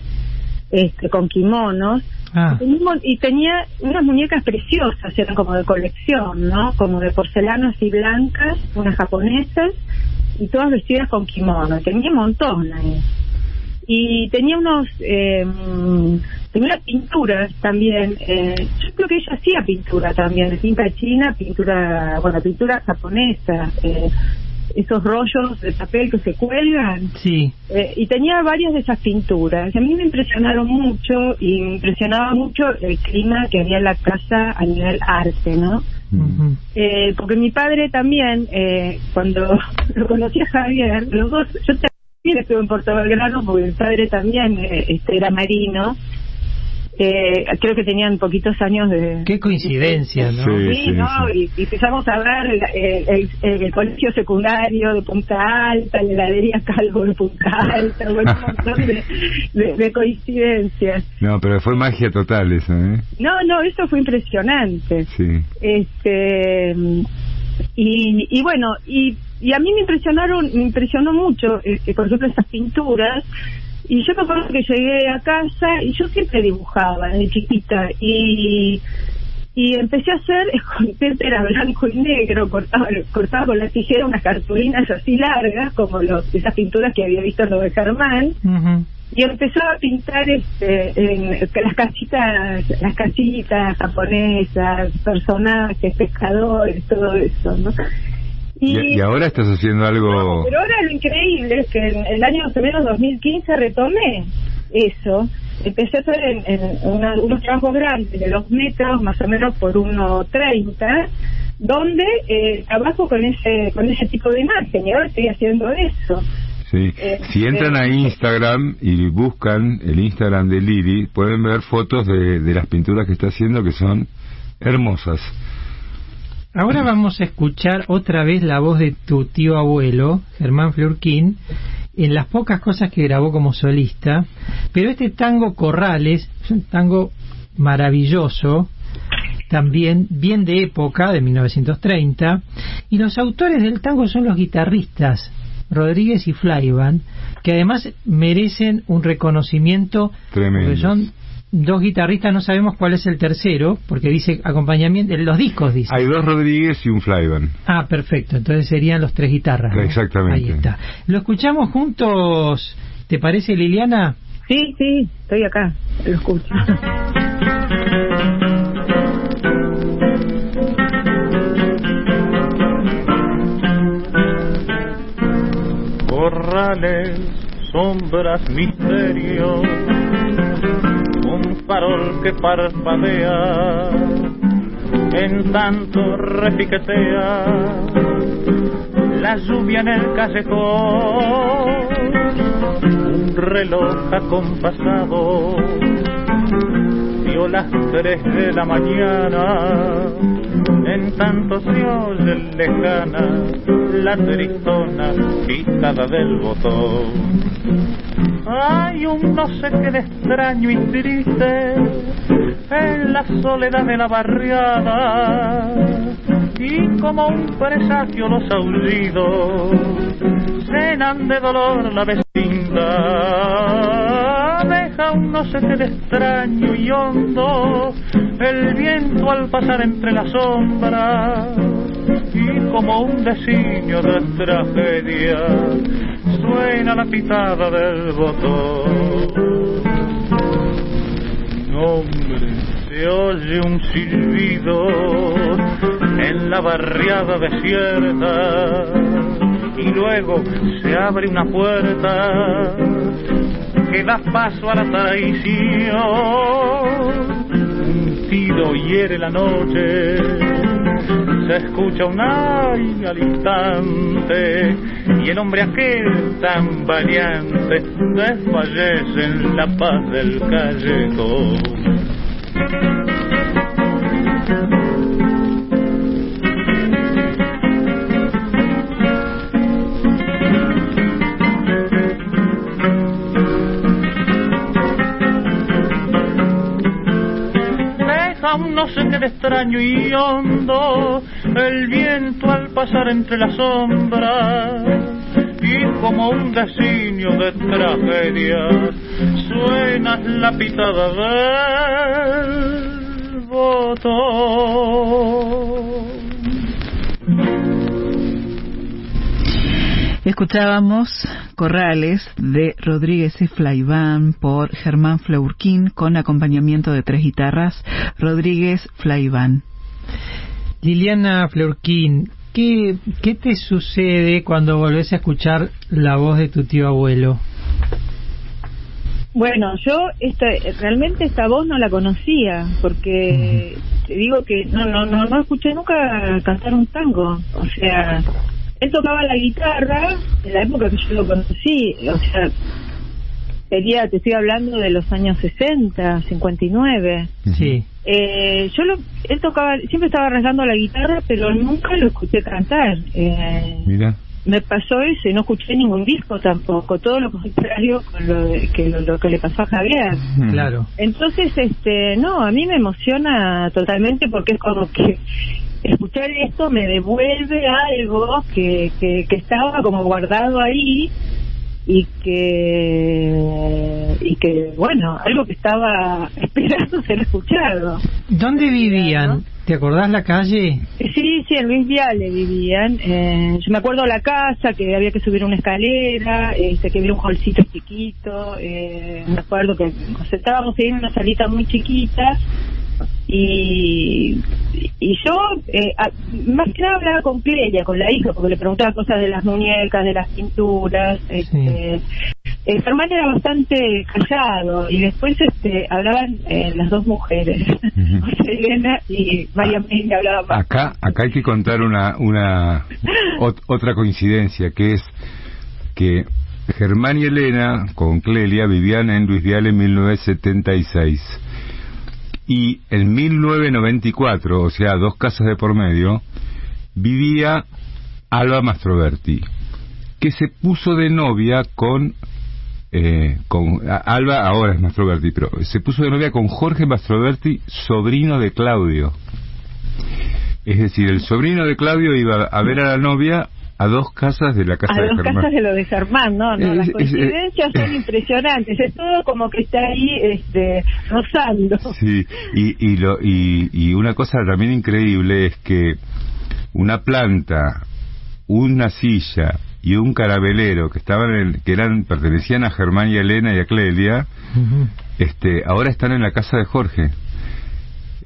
este, con kimonos. Ah, Y tenía unas muñecas preciosas, eran como de colección, ¿no? Como de porcelana así blancas, unas japonesas, y todas vestidas con kimono. Tenía un montón ahí. Y tenía unos, eh, tenía pinturas también. Eh, yo creo que ella hacía pintura también, de tinta china, pintura, bueno, pintura japonesa. Eh, esos rollos de papel que se cuelgan. sí. Eh, y tenía varias de esas pinturas. Y a mí me impresionaron mucho y me impresionaba mucho el clima que había en la casa a nivel arte, ¿no? Ujú. Eh, porque mi padre también, eh, cuando lo conocí a Javier, los dos, yo también estuve en Puerto Belgrano porque mi padre también eh, este, era marino. Eh, creo que tenían poquitos años de... Qué coincidencia, ¿no? Sí. Sí, ¿no? Y, y empezamos a ver el, el- el- el colegio secundario de Punta Alta, la heladería Calvo de Punta Alta, bueno, un montón de, de- de coincidencias. No, pero fue magia total eso, ¿eh? No, no, eso fue impresionante. Sí. Este y, y bueno, y, y a mí me impresionaron, me impresionó mucho, eh, eh, por ejemplo, estas pinturas. Y yo me acuerdo que llegué a casa y yo siempre dibujaba de chiquita y y empecé a hacer con témpera blanco y negro, cortaba, cortaba con la tijera unas cartulinas así largas, como los, esas pinturas que había visto en lo de Germán, y empezaba a pintar este, en, las casitas, las casitas japonesas, personajes, pescadores, todo eso, ¿no? Y, y ahora estás haciendo algo... Pero ahora lo increíble es que en el año más o menos 2015 retomé eso. Empecé a hacer en, en una- unos trabajos grandes de dos metros, más o menos por 1,30, donde eh, trabajo con ese con ese tipo de imagen y ahora estoy haciendo eso. Sí. Eh, Si entran eh, a Instagram y buscan el Instagram de Lili, pueden ver fotos de, de las pinturas que está haciendo que son hermosas. Ahora vamos a escuchar otra vez la voz de tu tío abuelo, Germán Flurquín, en las pocas cosas que grabó como solista, pero este tango Corrales es un tango maravilloso, también bien de época, de 1930, y los autores del tango son los guitarristas Rodríguez y Flyban, que además merecen un reconocimiento, Tremendo. porque son dos guitarristas, no sabemos cuál es el tercero, porque dice acompañamiento, en los discos dice. Hay dos Rodríguez y un Flyban. Ah, perfecto. Entonces serían los tres guitarras. ¿no? Exactamente. Ahí está. Lo escuchamos juntos. ¿Te parece, Liliana? Sí, sí, estoy acá, lo escucho. corrales, sombras, misterios, farol que parpadea, en tanto repiquetea, la lluvia en el callejón, un reloj acompasado, dio las tres de la mañana, en tanto se oye lejana la tristona pitada del botón. Hay un no sé qué de extraño y triste en la soledad de la barriada. Y como un presagio los aullidos cenan de dolor la vecindad deja un no sé qué de extraño y hondo el viento al pasar entre las sombras. Y como un designio de tragedia suena la pitada del botón. Hombre se oye un silbido en la barriada desierta. Y luego se abre una puerta que da paso a la traición. Un tiro hiere la noche, se escucha un ay al instante y el hombre aquel tan valiente desfallece en la paz del callejón. Qué de extraño y hondo el viento al pasar entre las sombras y como un designio de tragedia suena la pitada del botón. Escuchábamos Corrales de Rodríguez y Flaiván por Germán Fleurquín con acompañamiento de tres guitarras, Rodríguez Flaiván. Liliana Fleurquín, ¿qué, ¿qué te sucede cuando volvés a escuchar la voz de tu tío abuelo? Bueno, yo esta, realmente esta voz no la conocía porque te digo que no, no, no, no escuché nunca cantar un tango. O sea, él tocaba la guitarra en la época que yo lo conocí. O sea, sería, te estoy hablando de los años 60, 59. Sí. Eh, yo lo, él tocaba, siempre estaba arrancando la guitarra, pero nunca lo escuché cantar. Eh, Mira. Me pasó eso y no escuché ningún disco tampoco, todo lo contrario con lo, de- que, lo, lo que le pasó a Javier. Claro. Entonces, este, no, a mí me emociona totalmente porque es como que escuchar esto me devuelve algo que, que, que estaba como guardado ahí y que y que bueno algo que estaba esperando ser escuchado ¿Dónde vivían? ¿Te acordás la calle? Sí, sí, en Luis Viale vivían. Eh, yo me acuerdo la casa, que había que subir una escalera, este, que había un holcito chiquito. Eh, me acuerdo que nos estábamos en una salita muy chiquita. Y, y yo, eh, a- más que nada hablaba con Clelia, con la hija, porque le preguntaba cosas de las muñecas, de las pinturas. Este, eh, Germán era bastante callado y después este, hablaban eh, las dos mujeres, José Elena y María Amelia hablaban más. Acá, acá hay que contar una, una ot- otra coincidencia que es que Germán y Elena con Clelia vivían en Luis Viale en 1976 y en 1994, o sea, dos casas de por medio, vivía Alba Mastroberti, que se puso de novia con eh, con a- Alba ahora es Mastroberti, pero se puso de novia con Jorge Mastroberti, sobrino de Claudio. Es decir, el sobrino de Claudio iba a ver a la novia a dos casas de la casa a de dos Germán. casas de lo de Germán, no, no, las coincidencias son impresionantes, es todo como que está ahí este, rozando. Sí, y, y, lo, y, y una cosa también increíble es que una planta, una silla y un carabelero que estaban en- que eran pertenecían a Germán y a Elena y a Clelia, este, ahora están en la casa de Jorge.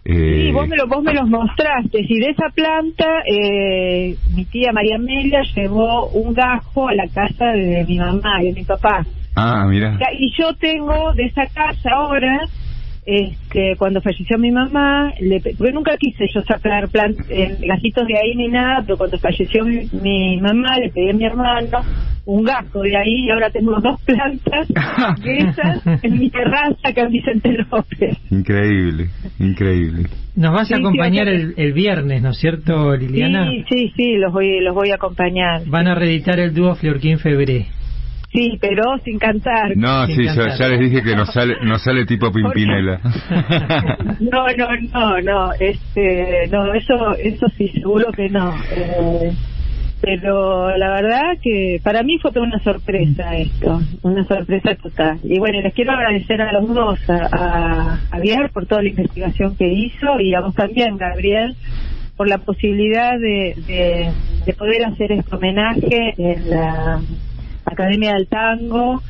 Eh, Sí, vos me, lo, vos me los mostraste. Y de esa planta, eh, mi tía María Amelia llevó un gajo a la casa de mi mamá y de mi papá. Ah, mira. Y yo tengo de esa casa ahora, este, cuando falleció mi mamá, le, pe- porque nunca quise yo sacar plant, eh, gajitos de ahí ni nada, pero cuando falleció mi, mi mamá, le pedí a mi hermano un gajo de ahí y ahora tengo dos plantas de esas en mi terraza acá en Vicente López. Increíble, increíble. Nos vas Sí, a acompañar el, el viernes, ¿no es cierto, Liliana? Sí, sí, sí, los voy, los voy a acompañar. Van a reeditar el dúo Fleurquín Febré. Sí, pero sin cantar. No, Sin sí, ya, cantar. ya les dije que no sale, no sale tipo Pimpinela. No, no, no, no, este, no, eso, eso sí, seguro que no. Eh, pero la verdad que para mí fue una sorpresa esto, una sorpresa total. Y bueno, les quiero agradecer a los dos, a, a Javier por toda la investigación que hizo y a vos también, Gabriel, por la posibilidad de, de, de poder hacer este homenaje en la Academia del Tango.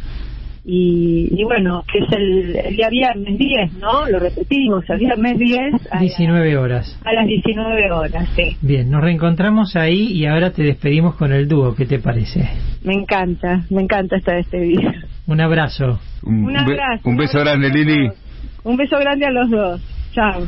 Y, y bueno, que es el, el día viernes 10, ¿no? Lo repetimos, el viernes 10 a, la- 19 horas. a las 19 horas, sí. Bien, nos reencontramos ahí y ahora te despedimos con el dúo. ¿Qué te parece? Me encanta, me encanta esta despedida. Un abrazo. Un, Un un be- abrazo. un beso grande, Lili. Un beso grande a los dos. Chao.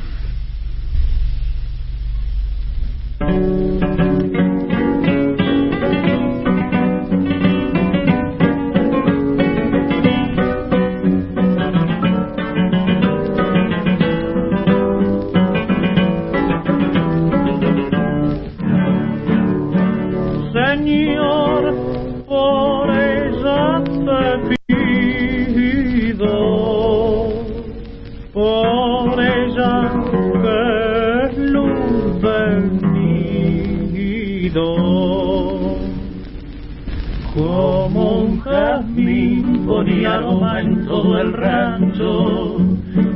Ponía aroma en todo el rancho,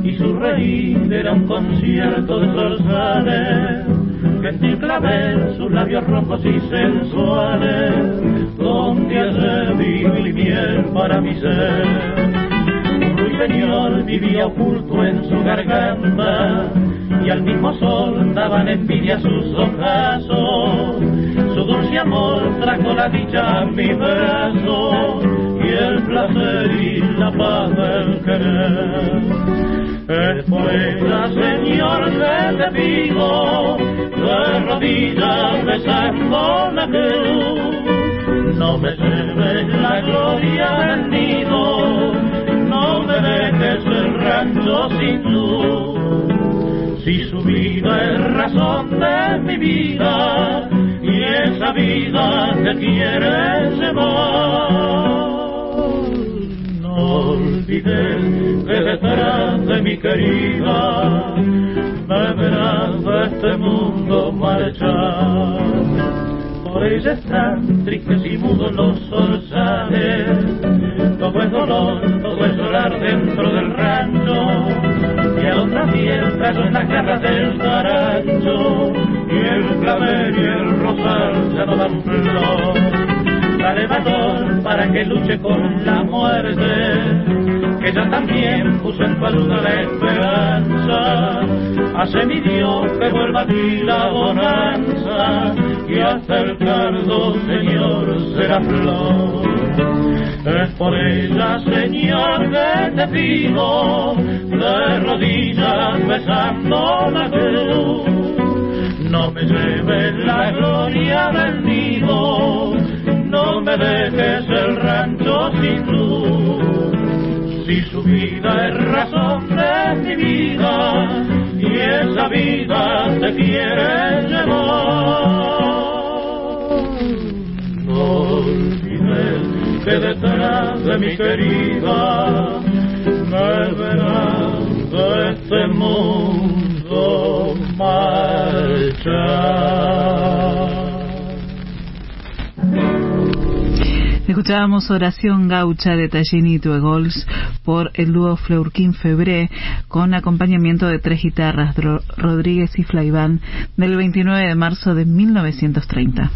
y su reír era un concierto de zorzales gentil clavel, sus labios rojos y sensuales, donde hace y miel para mi ser. Un ruiseñor vivía oculto en su garganta, y al mismo sol daban envidia sus ojazos. Su dulce amor trajo la dicha a mi brazo, y el placer y la paz del querer. Es la Señor, te pido, de rodillas besando la cruz. No me lleves la gloria del nido, no me dejes el rancho sin luz. Si su vida es razón de mi vida, y esa vida te quiere llevar. No olvides que detrás de mi querida me verás de este mundo marchar. Por ella están tristes y mudos los zorzales, todo es dolor, todo es llorar dentro del rancho, y a otra fiesta en las garras del carancho, y el clavel y el rosal ya no dan para que luche con la muerte, que ella también puso en tu alma la esperanza. Hace mi Dios que vuelva a ti la bonanza, y hasta el cardo, Señor, será flor. Es por ella, Señor, que te pido, de rodillas besando la cruz. No me lleves la gloria del nido, no me dejes el rancho sin luz. Si su vida es razón de mi vida, y esa vida te quiere llevar. No olvides que detrás de mi querida me verás de este mundo marchar. Escuchábamos Oración Gaucha de Tallini y Tuegols por el dúo Fleurquín Febré con acompañamiento de tres guitarras, Rodríguez y Flaiván, del 29 de marzo de 1930.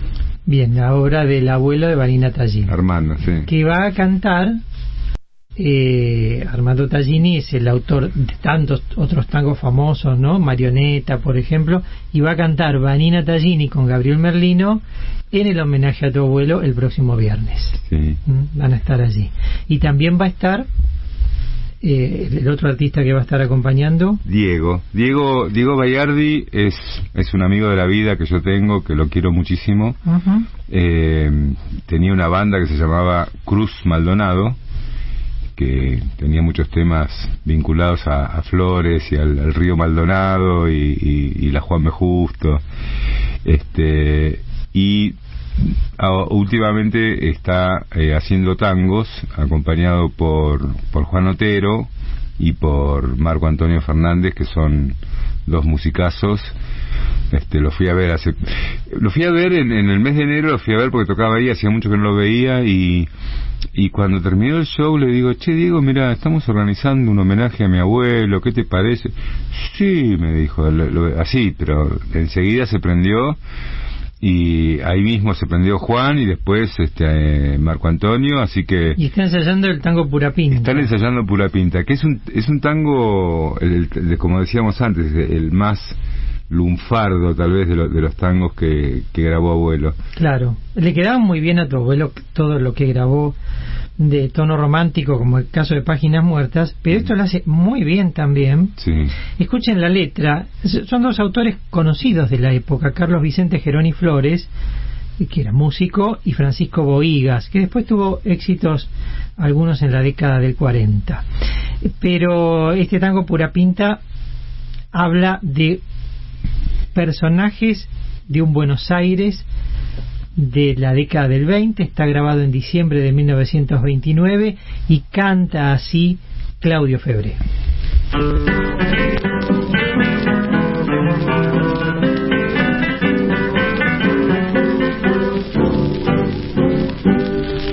Bien, la obra del abuelo de Vanina Tallini. Armando, sí. que va a cantar eh, Armando Tallini es el autor de tantos otros tangos famosos, ¿no? Marioneta, por ejemplo, y va a cantar Vanina Tallini con Gabriel Merlino en el homenaje a tu abuelo el próximo viernes. sí. ¿Mm? Van a estar allí. Y también va a estar eh, el otro artista que va a estar acompañando. Diego. Diego Diego Bayardi es, es un amigo de la vida que yo tengo, que lo quiero muchísimo. Eh, tenía una banda que se llamaba Cruz Maldonado, que tenía muchos temas vinculados a, Flores y al, río Maldonado y, la Juan B. Justo. Este, y últimamente está eh, haciendo tangos acompañado por, por Juan Otero y por Marco Antonio Fernández, que son dos musicazos. Este, lo fui a ver hace, lo fui a ver en, en, el mes de enero, lo fui a ver porque tocaba ahí, hacía mucho que no lo veía y, y cuando terminó el show le digo, che Diego, mira, estamos organizando un homenaje a mi abuelo, ¿qué te parece? Sí, me dijo, lo, lo, así, pero enseguida se prendió y ahí mismo se prendió Juan y después este eh, Marco Antonio así que y están ensayando el tango pura pinta están ensayando pura pinta que es un es un tango el, el, como decíamos antes el más lunfardo tal vez de, lo, de los tangos que, que grabó abuelo claro le quedaba muy bien a tu abuelo todo lo que grabó de tono romántico, como el caso de Páginas Muertas, pero esto lo hace muy bien también. Sí. Escuchen la letra, son dos autores conocidos de la época, Carlos Vicente Geroni Flores, que era músico, y Francisco Boigas, que después tuvo éxitos algunos en la década del 40. Pero este tango pura pinta habla de personajes de un Buenos Aires de la década del 20, está grabado en diciembre de 1929 y canta así Claudio Febré.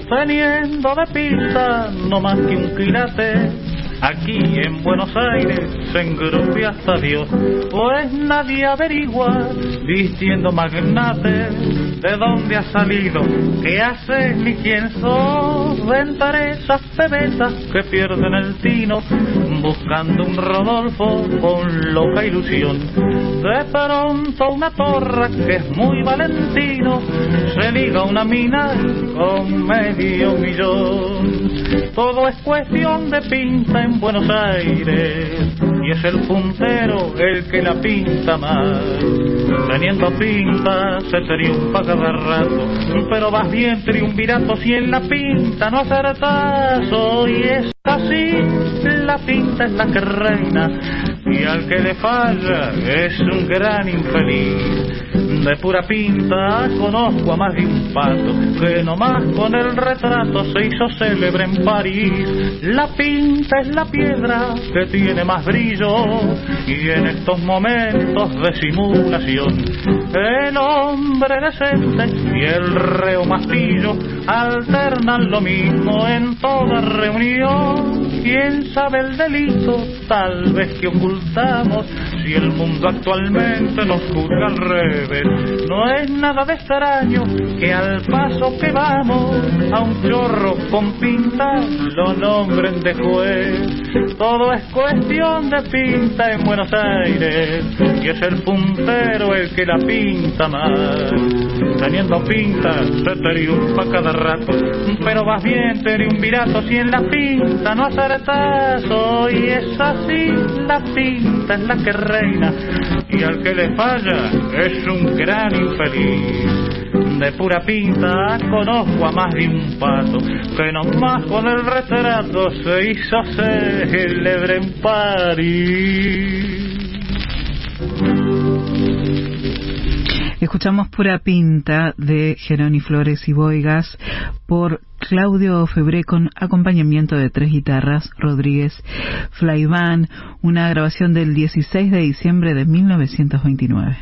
Teniendo de pista no más que un quilate Aquí en Buenos Aires se engrupia hasta Dios, pues nadie averigua, vistiendo magnate, de dónde ha salido, qué haces ni quién sos. esas pebetas que pierden el tino, buscando un Rodolfo con loca ilusión. De pronto una torra que es muy valentino, se liga una mina con medio millón. Todo es cuestión de pinta en Buenos Aires y es el puntero el que la pinta más. Teniendo pinta se triunfa cada rato, pero vas bien triunvirato si en la pinta no acertas. Hoy es así, la pinta es la que reina y al que le falla es un gran infeliz. De pura pinta conozco a más de un pato que nomás con el retrato se hizo célebre en París. La pinta es la piedra que tiene más brillo y en estos momentos de simulación el hombre decente y el reo más pillo alternan lo mismo en toda reunión. ¿Quién sabe el delito tal vez que ocultamos si el mundo actualmente nos juzga al revés? No es nada de extraño que al paso que vamos a un chorro con pinta lo nombren de juez. Todo es cuestión de pinta en Buenos Aires y es el puntero el que la pinta más. Teniendo pinta se triunfa cada rato, pero vas bien triunvirato si en la pinta no acertás. Y es así, la pinta es la que reina y al que le falla es un gran infeliz. De pura pinta conozco a más de un pato que nomás con el retrato se hizo célebre en París. Escuchamos Pura Pinta de Geroni Flores y Boigas por Claudio Febré con acompañamiento de tres guitarras, Rodríguez Flaiván, una grabación del 16 de diciembre de 1929.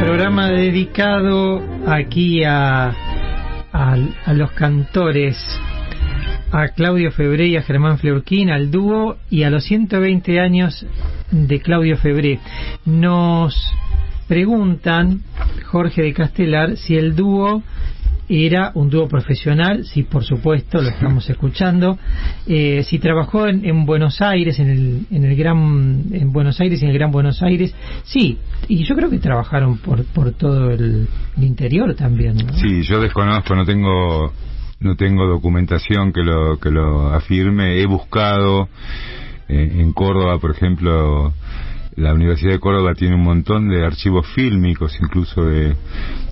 Programa dedicado aquí a, a, a los cantores a Claudio Febré y a Germán Fleurquín, al dúo y a los 120 años de Claudio Febré. Nos preguntan, Jorge de Castelar, si el dúo era un dúo profesional, sí, por supuesto, lo estamos escuchando. Eh, si trabajó en, en, Buenos Aires, en el, en el gran, en Buenos Aires en el Gran Buenos Aires, sí, y yo creo que trabajaron por, por todo el, el interior también. ¿no? Sí, yo desconozco, no tengo no tengo documentación que lo que lo afirme he buscado eh, en Córdoba por ejemplo la Universidad de Córdoba tiene un montón de archivos fílmicos incluso de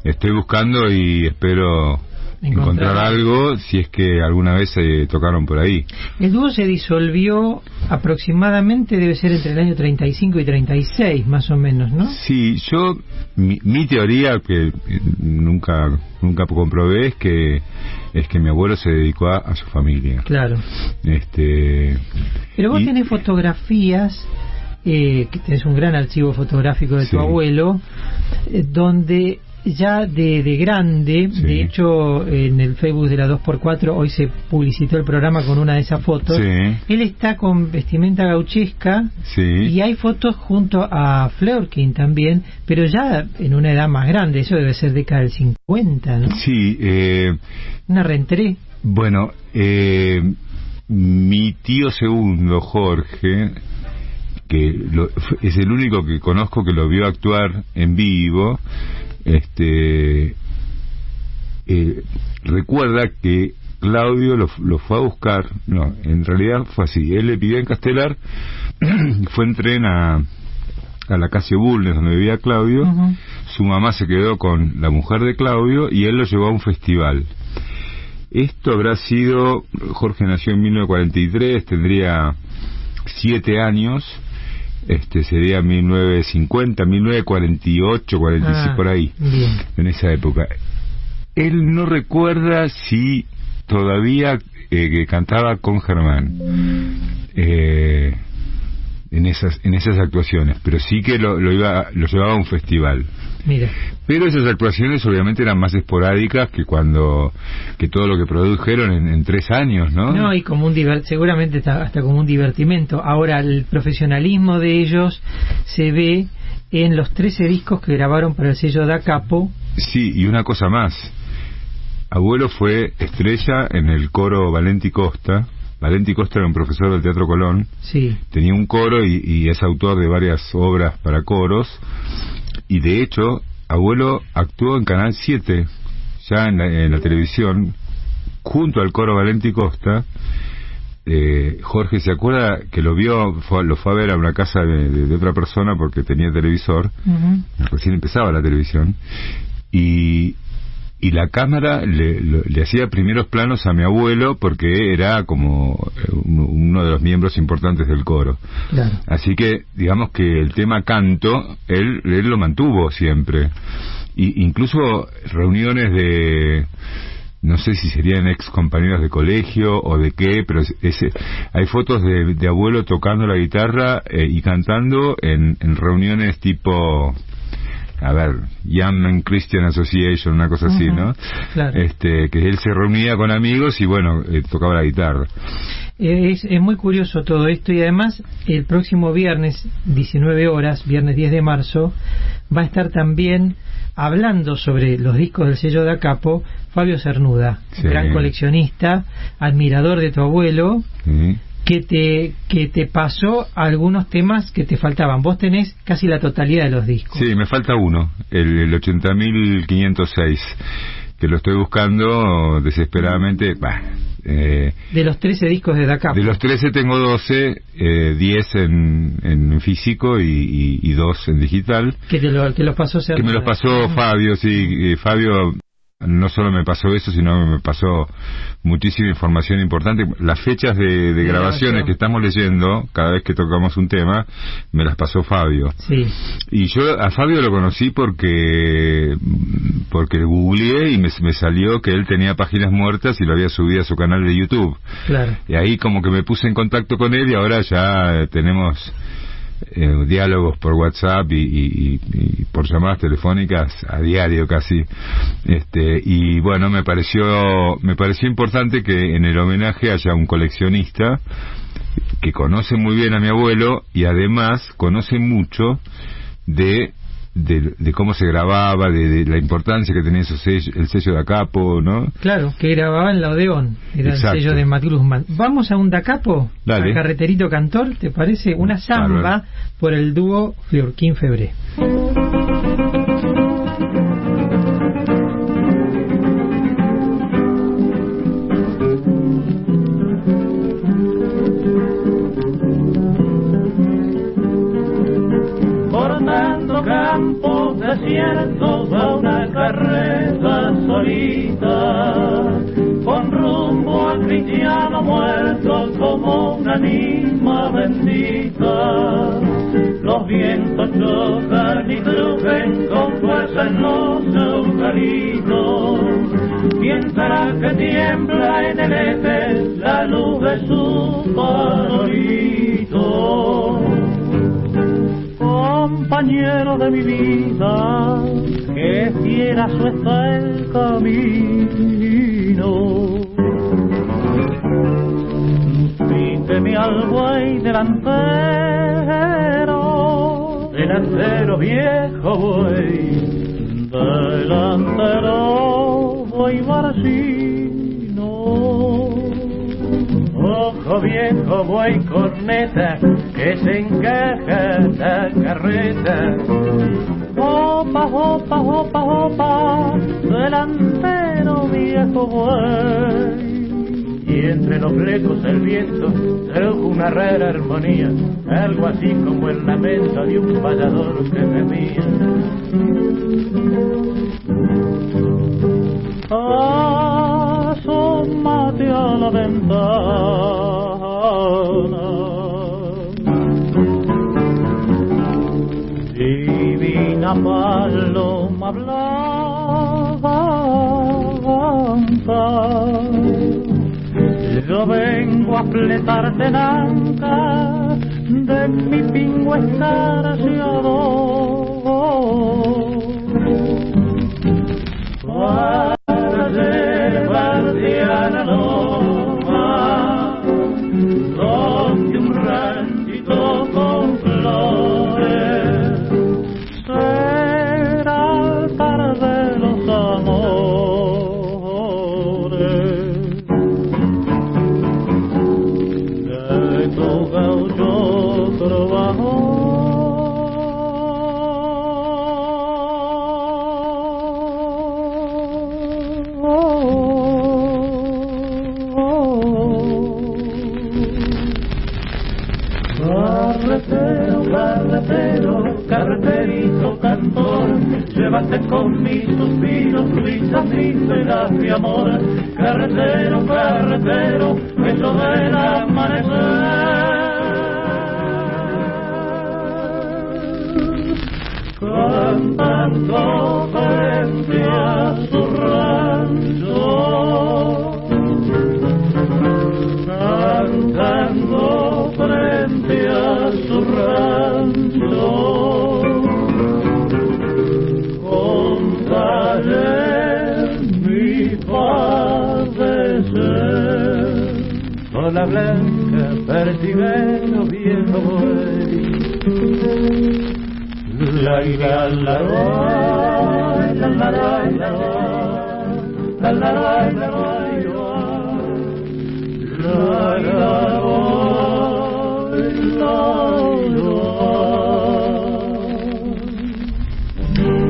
estoy buscando y espero encontrar, algo si es que alguna vez se tocaron por ahí. El dúo se disolvió aproximadamente, debe ser entre el año 35 y 36, más o menos, ¿no? Sí, yo, mi, mi teoría, que eh, nunca nunca comprobé, es que es que mi abuelo se dedicó a, su familia. Claro. Este, Pero vos tenés fotografías eh, que tenés un gran archivo fotográfico de tu abuelo, eh, donde ya de, de grande, de hecho en el Facebook de la 2x4 hoy se publicitó el programa con una de esas fotos, él está con vestimenta gauchesca y hay fotos junto a Fleurkin también, pero ya en una edad más grande, eso debe ser década del 50, ¿no? Sí, eh, una reentré. Bueno, eh, mi tío segundo, Jorge, que es el único que conozco que lo vio actuar en vivo, este eh, recuerda que Claudio lo, fue a buscar, no, en realidad fue así, él le pidió en Castelar, fue en tren a, a la Casio Bulnes donde vivía Claudio, su mamá se quedó con la mujer de Claudio y él lo llevó a un festival. Esto habrá sido, Jorge nació en 1943, tendría siete años, este sería 1950, 1948, 46 por ahí, en esa época. Él no recuerda si todavía eh, cantaba con Germán eh, en esas en esas actuaciones, pero sí que lo, lo iba lo llevaba a un festival. Mira. Pero esas actuaciones obviamente eran más esporádicas que cuando que todo lo que produjeron en, tres años, ¿no? No, y como un seguramente hasta como un divertimento. Ahora el profesionalismo de ellos se ve en los 13 discos que grabaron para el sello Da Capo. Sí, y una cosa más. Abuelo fue estrella en el coro Valenti Costa. Valenti Costa era un profesor del Teatro Colón. Sí. Tenía un coro y, y es autor de varias obras para coros y de hecho, abuelo actuó en Canal 7, ya en la, televisión, junto al coro Valenti Costa. Eh, Jorge se acuerda que lo vio, lo fue a ver a una casa de, otra persona porque tenía televisor, recién empezaba la televisión, y, y la cámara le, le, hacía primeros planos a mi abuelo porque era como eh, uno de los miembros importantes del coro. Así que digamos que el tema canto, él, él lo mantuvo siempre. Y incluso reuniones de no sé si serían ex compañeros de colegio o de qué, pero ese, hay fotos de, abuelo tocando la guitarra eh, y cantando en, en reuniones tipo a ver, Young Christian Association, una cosa así, ¿no? Este, que él se reunía con amigos y bueno, eh, tocaba la guitarra. Es, es, muy curioso todo esto y además el próximo viernes, 19 horas, viernes 10 de marzo, va a estar también hablando sobre los discos del sello de Acapo Fabio Cernuda, gran coleccionista, admirador de tu abuelo, que te, que te pasó algunos temas que te faltaban. Vos tenés casi la totalidad de los discos. Sí, me falta uno, el, el 80.506, que lo estoy buscando desesperadamente. Eh, de los 13 discos de Dakar. De los 13 tengo 12, eh, 10 en, en físico y, y, 2 en digital. Que, te lo, que los pasó Que me los pasó Fabio, sí. Fabio no solo me pasó eso, sino me pasó muchísima información importante. Las fechas de, grabaciones que estamos leyendo, cada vez que tocamos un tema, me las pasó Fabio. Sí. Y yo a Fabio lo conocí porque porque googleé y me, me, salió que él tenía páginas muertas y lo había subido a su canal de YouTube. Claro. Y ahí como que me puse en contacto con él y ahora ya tenemos eh, diálogos por WhatsApp y, por llamadas telefónicas a diario casi. Este y bueno me pareció me pareció importante que en el homenaje haya un coleccionista que conoce muy bien a mi abuelo y además conoce mucho de de, cómo se grababa, de, la importancia que tenía el sello de Acapo, ¿no? Claro, que grababa en la Odeón, era el sello de Matilde Guzmán. Vamos a un Dacapo, Dale. Carreterito Cantor, ¿te parece? Una samba por el dúo Fleurquín Febré. Una anima bendita. Los vientos chocan y trujen con fuerza en los eucaliptos, mientras que tiembla en el eje la luz de su farolito compañero de mi vida, que fiera su está el camino. Delantero, delantero viejo buey, delantero buey barcino. Ojo viejo buey corneta, que se encaja la carreta. Opa, opa, opa, opa, delantero viejo buey. Y entre los flecos el viento rara armonía, algo así como el lamento de un vallador que gemía. La blanca pertiguero viejo buey. La la la la la la la la la la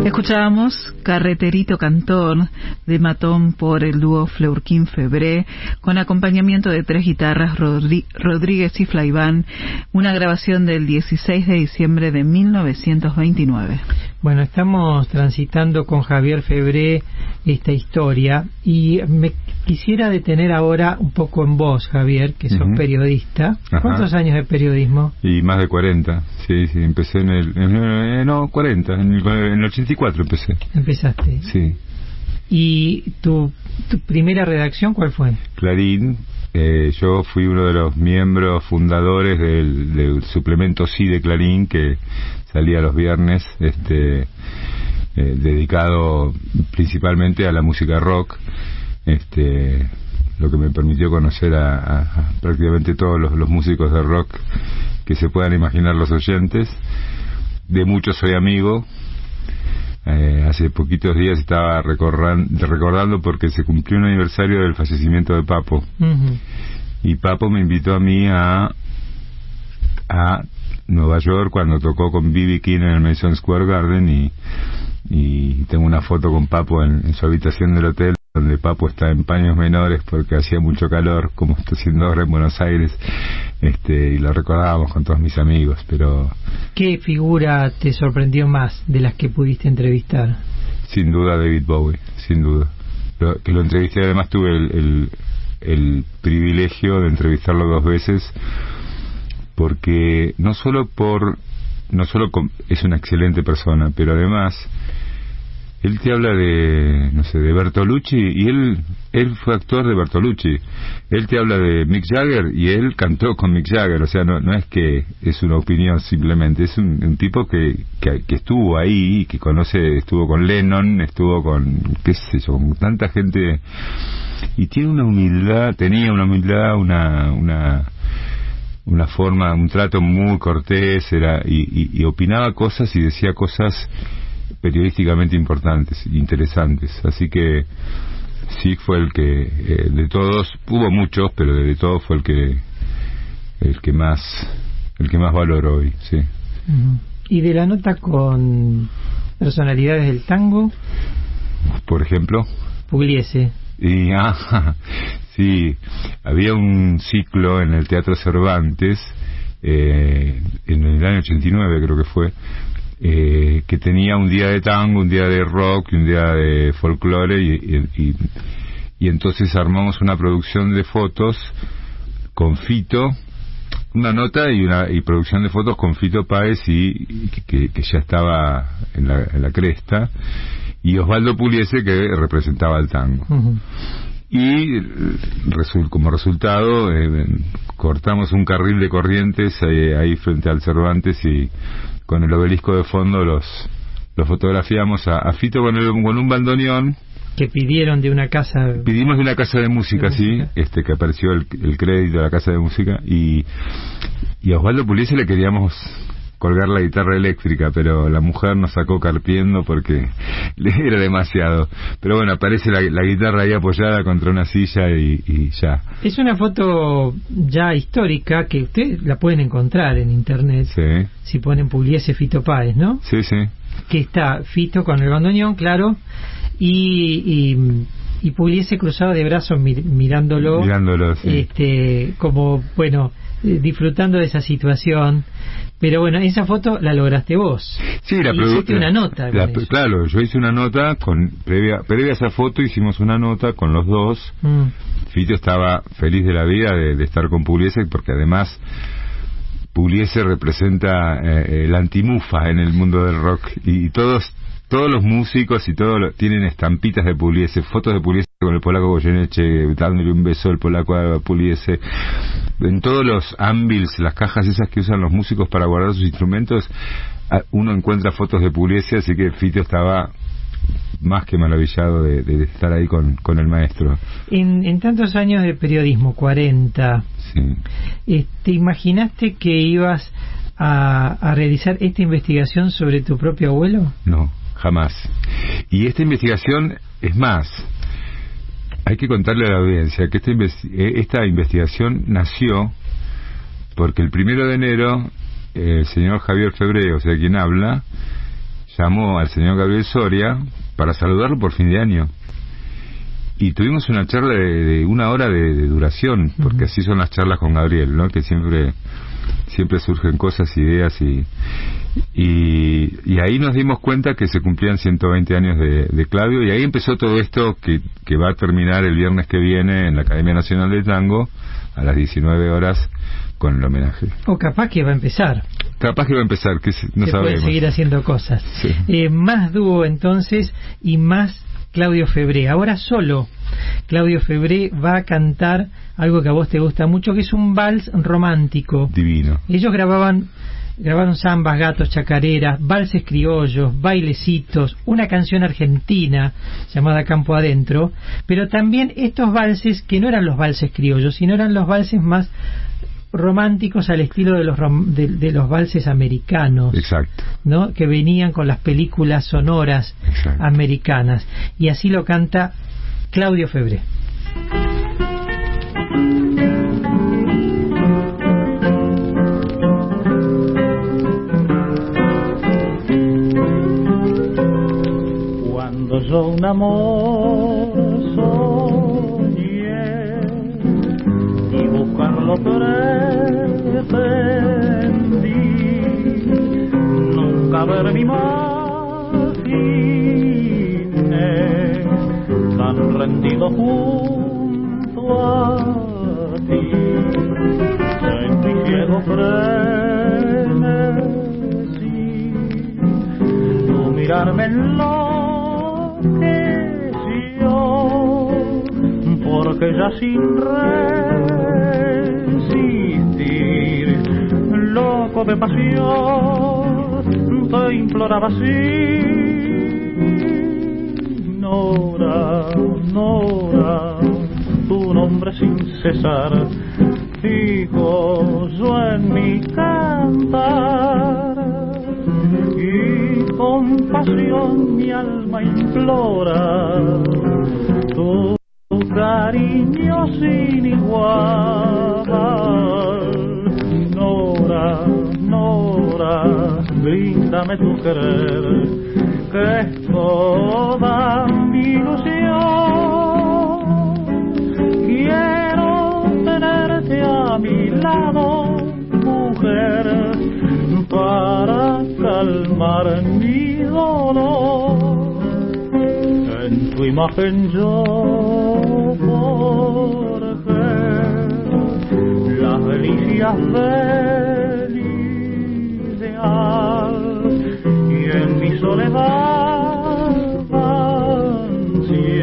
Escuchábamos Carreterito Cantor de Matón por el dúo Fleurquín Febré con acompañamiento de tres guitarras Rodri- Rodríguez y Flaiván, una grabación del 16 de diciembre de 1929. Bueno, estamos transitando con Javier Febré esta historia y me quisiera detener ahora un poco en vos, Javier, que sos periodista. Ajá. ¿Cuántos años de periodismo? Y más de 40, sí, sí, empecé en el... en el- eh, no, 40, en el, en el 84 empecé, Empezaste. sí. ¿Y tu, tu primera redacción cuál fue? Clarín, eh, yo fui uno de los miembros fundadores del, del suplemento Sí de Clarín que salía los viernes, este, eh, dedicado principalmente a la música rock, este, lo que me permitió conocer a, prácticamente todos los, los músicos de rock que se puedan imaginar los oyentes. De muchos soy amigo, eh, hace poquitos días estaba recordando porque se cumplió un aniversario del fallecimiento de Papo y Papo me invitó a mí a a Nueva York cuando tocó con B.B. King en el Madison Square Garden y, y tengo una foto con Papo en, en su habitación del hotel donde Papo está en paños menores porque hacía mucho calor como está haciendo ahora en Buenos Aires este y lo recordábamos con todos mis amigos pero ¿Qué figura te sorprendió más de las que pudiste entrevistar? sin duda David Bowie sin duda lo, que lo entrevisté, además tuve el, el, el privilegio de entrevistarlo dos veces, porque no solo por no solo es una excelente persona, pero además él te habla de no sé de Bertolucci y él él fue actor de Bertolucci. Él te habla de Mick Jagger y él cantó con Mick Jagger. O sea no no es que es una opinión simplemente es un, un tipo que, que que estuvo ahí que conoce estuvo con Lennon estuvo con qué sé yo con tanta gente. Y tiene una humildad tenía una humildad una una una forma, un trato muy cortés, era y, y- y opinaba cosas y decía cosas periodísticamente importantes, interesantes. Así que sí fue el que, eh, de todos, hubo muchos, pero de todos fue el que, el que más, el que más valoro hoy, sí. Y de la nota con personalidades del tango, Por ejemplo, Pugliese. Y, ah, sí, había un ciclo en el Teatro Cervantes, eh, en el año 89 creo que fue, eh, que tenía un día de tango, un día de rock un día de folclore y, y, entonces armamos una producción de fotos con Fito, una nota y una y producción de fotos con Fito Páez y, que, que ya estaba en la, en la cresta y Osvaldo Puliese que representaba el tango. Y eh, como resultado eh, cortamos un carril de corrientes eh, ahí frente al Cervantes y con el obelisco de fondo los los fotografiamos a, a Fito con, el- con un bandoneón Que pidieron de una casa. Pedimos de una casa de música, De sí, música. este que apareció el, el crédito de la casa de música y, y a Osvaldo Puliese le queríamos colgar la guitarra eléctrica, pero la mujer nos sacó carpiendo porque era demasiado. Pero bueno, aparece la, la guitarra ahí apoyada contra una silla y, y ya. Es una foto ya histórica que ustedes la pueden encontrar en internet Sí, si ponen Pugliese Fito Páez, ¿no? sí, sí. Que está Fito con el bandoneón, claro, y, y, y Pugliese cruzado de brazos mir- mirándolo, Mirándolo, sí. este, como, bueno, disfrutando de esa situación. Pero bueno, esa foto la lograste vos. Sí, la hiciste una nota la- claro, yo hice una nota con previa previa a esa foto hicimos una nota con los dos Mm. Fito estaba feliz de la vida de, de estar con Pugliese porque además Pugliese representa eh, el antimufa en el mundo del rock y todos todos los músicos y todos tienen estampitas de Pugliese, fotos de Pugliese con el polaco Goyeneche, dándole un beso al polaco a Pugliese. En todos los ámbils, las cajas esas que usan los músicos para guardar sus instrumentos, uno encuentra fotos de Pugliese, así que Fito estaba más que maravillado de, de estar ahí con, con el maestro. En, en tantos años de periodismo, 40, Sí. eh, ¿te imaginaste que ibas a, a realizar esta investigación sobre tu propio abuelo? No, jamás. Y esta investigación, es más, hay que contarle a la audiencia que esta, inves- eh, esta investigación nació porque el primero de enero eh, el señor Javier Febré, o sea, quien habla, llamó al señor Gabriel Soria para saludarlo por fin de año. Y tuvimos una charla de, de una hora de, de duración, porque así son las charlas con Gabriel, ¿no? Que siempre siempre surgen cosas, ideas y, y, y ahí nos dimos cuenta que se cumplían 120 años de, de Claudio y ahí empezó todo esto que, que va a terminar el viernes que viene en la Academia Nacional de Tango a las 19 horas con el homenaje. O capaz que va a empezar. Capaz que va a empezar, que se- no se sabemos. puede seguir haciendo cosas. Sí. Eh, más dúo entonces y más Claudio Febré. Ahora solo Claudio Febré va a cantar algo que a vos te gusta mucho, que es un vals romántico. Divino. Ellos grababan grabaron zambas, gatos, chacareras, valses criollos, bailecitos, una canción argentina llamada Campo Adentro, pero también estos valses que no eran los valses criollos, sino eran los valses más románticos al estilo de los rom- de, de los valses americanos. Exacto. ¿no? que venían con las películas sonoras Exacto. americanas. Y así lo canta Claudio Febré. Cuando yo un amor soñé y buscarlo pretendí, nunca ver mi imaginé han rendido junto a ti. En mi ciego frenesí, tu mirarme enloqueció, porque ya sin resistir, loco de pasión, te imploraba así. Nora, Nora, tu nombre sin cesar, fijo yo en mi cantar. Y con pasión mi alma implora tu cariño sin igual. Nora, Nora, bríndame tu querer que toda mi ilusión. Quiero tenerte a mi lado, mujer, para calmar mi dolor. En tu imagen yo forjé del ideal en mi soledad ansié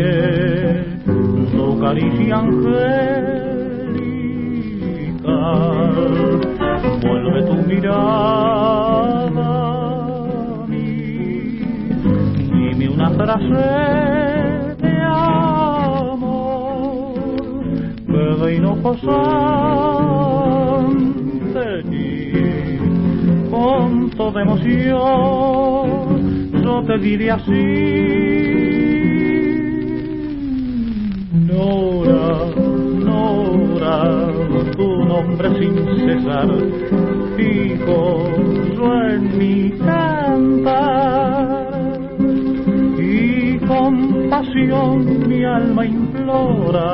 tu caricia angelical. Vuelve tu mirada a mí, dime una frase de amor que de hinojos con toda emoción yo te diré así Nora, Nora tu nombre sin cesar fijo yo en mi cantar y con pasión mi alma implora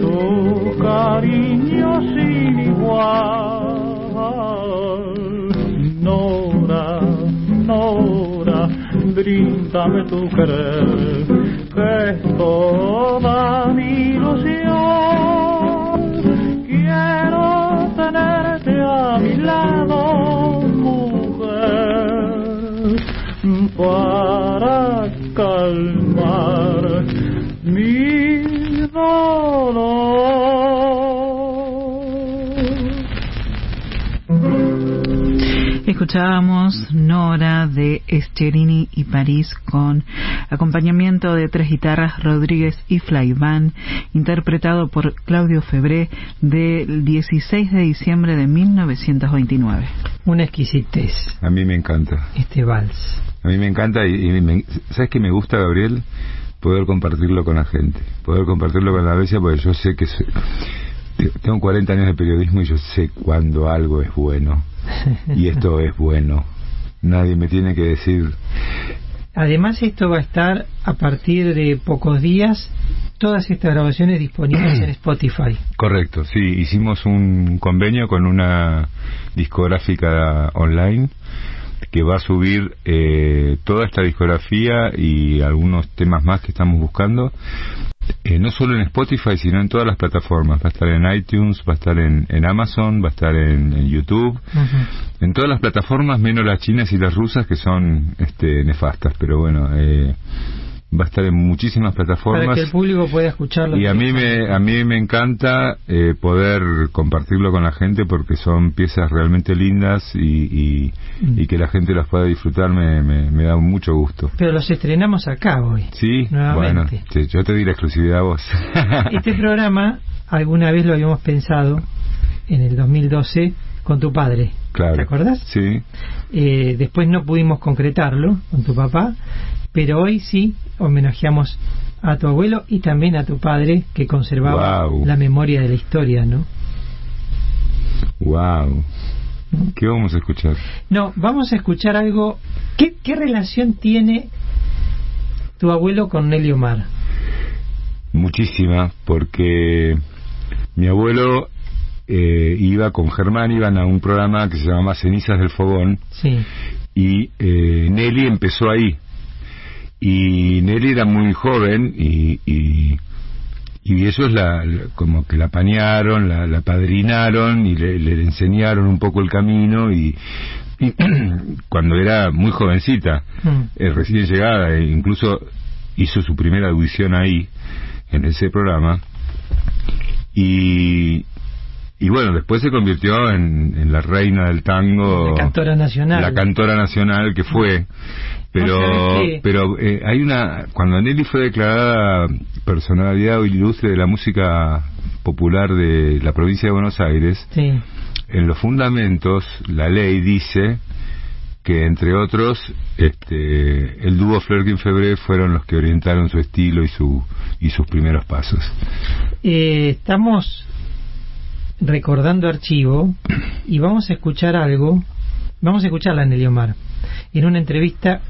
tu cariño sin igual. Bríndame tu querer, que es toda Escuchábamos Nora de Escherini y París con acompañamiento de tres guitarras Rodríguez y Flaiván, interpretado por Claudio Febré del 16 de diciembre de 1929. Una exquisitez, A mí me encanta. este vals. A mí me encanta y, y me- ¿sabes qué me gusta, Gabriel? Poder compartirlo con la gente, poder compartirlo con la audiencia porque yo sé que se- tengo 40 años de periodismo y yo sé cuando algo es bueno y esto es bueno. Nadie me tiene que decir Además esto va a estar a partir de pocos días todas estas grabaciones disponibles en Spotify. Correcto, sí, hicimos un convenio con una discográfica online que va a subir eh, toda esta discografía y algunos temas más que estamos buscando, eh, no solo en Spotify, sino en todas las plataformas. Va a estar en iTunes, va a estar en, en Amazon, va a estar en, en YouTube, en todas las plataformas, menos las chinas y las rusas que son este, nefastas, pero bueno, eh, va a estar en muchísimas plataformas. Para que el público pueda escucharlo. Y a mí me a mí me encanta eh, poder compartirlo con la gente porque son piezas realmente lindas y, y, y que la gente las pueda disfrutar me, me, me da mucho gusto. Pero los estrenamos acá hoy. Sí, Nuevamente. bueno, yo te di la exclusividad a vos. Este programa alguna vez lo habíamos pensado en el 2012 con tu padre. claro. ¿Te acordás? Sí, Eh, después no pudimos concretarlo con tu papá, pero hoy sí homenajeamos a tu abuelo y también a tu padre que conservaba la memoria de la historia, ¿no? wow. ¿Qué vamos a escuchar? No, vamos a escuchar algo. ¿Qué, qué relación tiene tu abuelo con Nelly Omar? Muchísima, porque mi abuelo eh, iba con Germán, iban a un programa que se llamaba Cenizas del Fogón, Sí. y eh, Nelly empezó ahí. Y Nelly era muy joven y, y, y ellos la, la- como que la apañaron, la, la padrinaron y le, le enseñaron un poco el camino y, y cuando era muy jovencita, Mm. eh, recién llegada, e incluso hizo su primera audición ahí, en ese programa, y, y bueno, después se convirtió en, en la reina del tango, La cantora nacional. la cantora nacional que fue, pero, pero eh, hay una, cuando Nelly fue declarada personalidad ilustre de la música popular de la provincia de Buenos Aires, Sí. en los fundamentos la ley dice que entre otros este el dúo Flerkin Febré fueron los que orientaron su estilo y su y sus primeros pasos. Eh, estamos recordando archivo y vamos a escuchar algo. Vamos a escucharla en Eliomar en una entrevista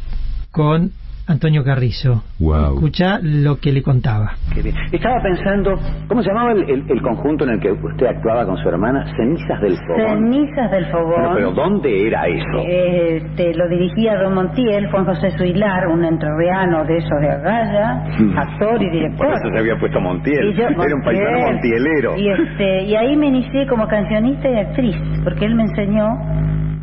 con Antonio Carrizo. Wow. Escucha lo que le contaba. Qué bien. Estaba pensando, ¿cómo se llamaba el, el- el conjunto en el que usted actuaba con su hermana? Cenizas del Fogón. Cenizas del Bueno, Fogón. pero ¿dónde era eso? Este, lo dirigía Don Montiel, Juan José Suilar, un entrerriano de esos de Agalla, actor y director. Por eso se había puesto Montiel. Y yo- Era un paisano Montiel. montielero. Y, este, y ahí me inicié como cancionista y actriz, porque él me enseñó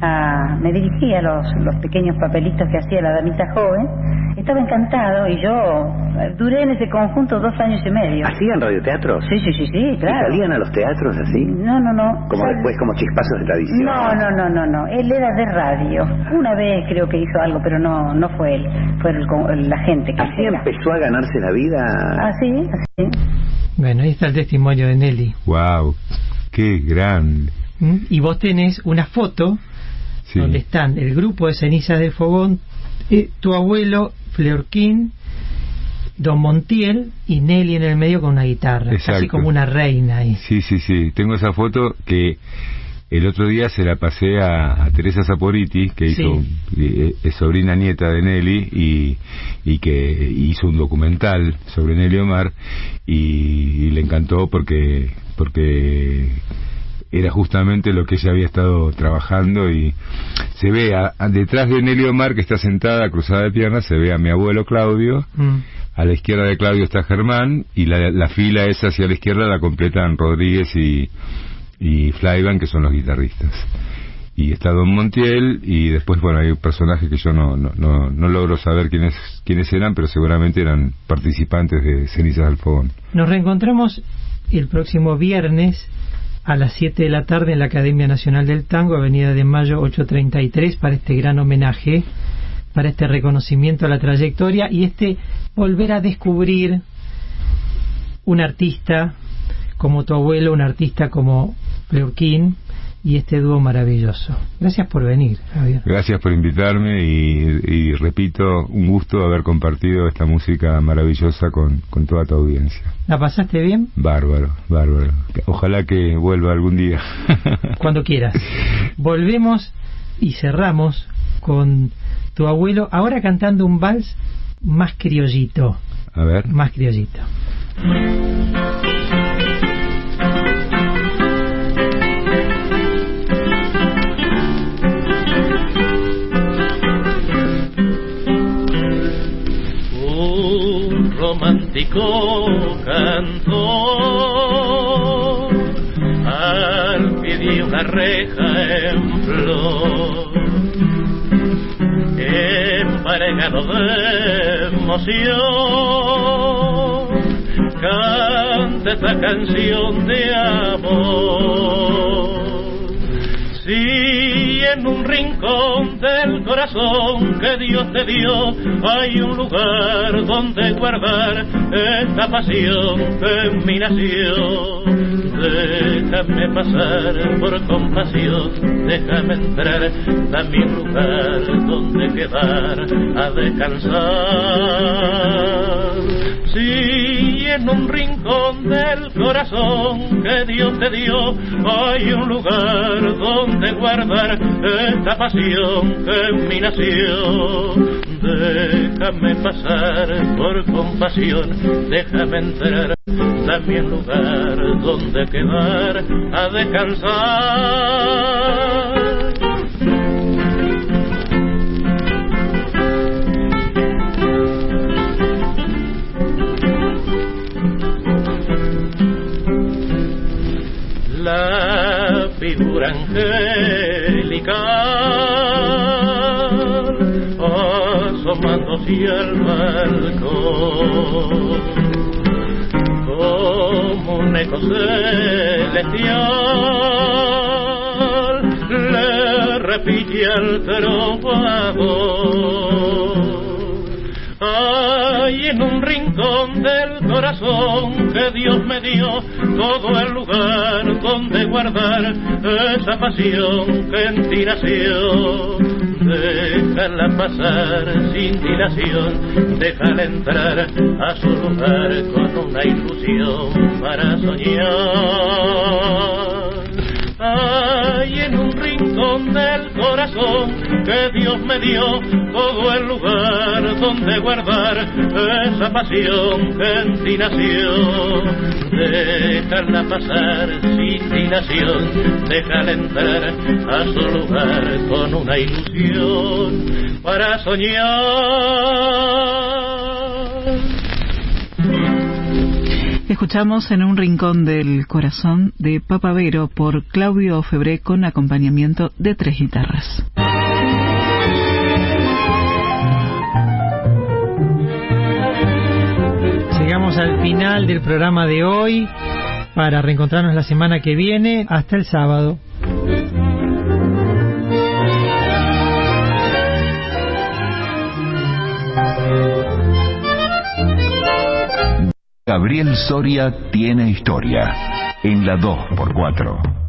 a... me dirigía los, los pequeños papelitos que hacía la damita joven. Estaba encantado y yo eh, duré en ese conjunto dos años y medio. ¿Hacían radioteatros? Sí, sí, sí, sí, ¿Y claro. salían a los teatros así? No, no, no. Como Sal- después, como chispazos de tradición. No, no, no, no, no. Él era de radio. Una vez creo que hizo algo, pero no, no fue él. Fue el con- la gente que ¿Así era. empezó a ganarse la vida? Así, así. Bueno, ahí está el testimonio de Nelly. Wow. Qué grande. ¿Mm? Y vos tenés una foto Sí. donde están el grupo de cenizas del fogón, eh, tu abuelo Fleurquín, Don Montiel y Nelly en el medio con una guitarra, casi Exacto. como una reina ahí. Sí, sí, sí. Tengo esa foto que el otro día se la pasé a, a Teresa Saporiti, que hizo, eh, es sobrina nieta de Nelly y, y que hizo un documental sobre Nelly Omar y, y le encantó porque porque era justamente lo que ella había estado trabajando y se ve a- a- detrás de Nelly Omar que está sentada cruzada de piernas se ve a mi abuelo Claudio Mm. a la izquierda de Claudio está Germán y la, la fila esa hacia la izquierda la completan Rodríguez y, y Flyban, que son los guitarristas. Y está Don Montiel y después, bueno, hay personajes que yo no, no, no, no logro saber quiénes, quiénes eran, pero seguramente eran participantes de Cenizas del Fogón. Nos reencontramos el próximo viernes a las 7 de la tarde en la Academia Nacional del Tango, Avenida de Mayo 833, para este gran homenaje, para este reconocimiento a la trayectoria y este volver a descubrir un artista como tu abuelo, un artista como Fleurquín y este dúo maravilloso. Gracias por venir, Javier. Gracias por invitarme y, y repito, un gusto haber compartido esta música maravillosa con, con toda tu audiencia. ¿La pasaste bien? Bárbaro, bárbaro. Ojalá que vuelva algún día. Cuando quieras. Volvemos y cerramos con tu abuelo, ahora cantando un vals más criollito, A ver. más criollito. Romántico cantor al pie de una reja en flor. Embargado de emoción. Canta esta canción de amor. Si en un rincón corazón que Dios te dio hay un lugar donde guardar esta pasión que mi nación. Déjame pasar por compasión, déjame entrar, dame un lugar donde quedar a descansar. Si en un rincón del corazón que Dios te dio hay un lugar donde guardar esta pasión que en mi nación. Déjame pasar por compasión, déjame entrar, dame un lugar donde quedar a descansar. Angelical asomándose al balcón como un eco celestial le repite al trovador hay en un rincón del corazón que Dios me dio todo el lugar donde guardar esa pasión que en ti nació. Déjala pasar sin dilación, déjala entrar a su lugar con una ilusión para soñar. Rincón del corazón que Dios me dio todo el lugar donde guardar esa pasión que en ti nació. Déjala pasar sin dilación, déjala entrar a su lugar con una ilusión para soñar. Escuchamos en un rincón del corazón de Papavero por Claudio Febré con acompañamiento de tres guitarras. Llegamos al final del programa de hoy para reencontrarnos la semana que viene. Hasta el sábado. Gabriel Soria tiene historia en la 2x4.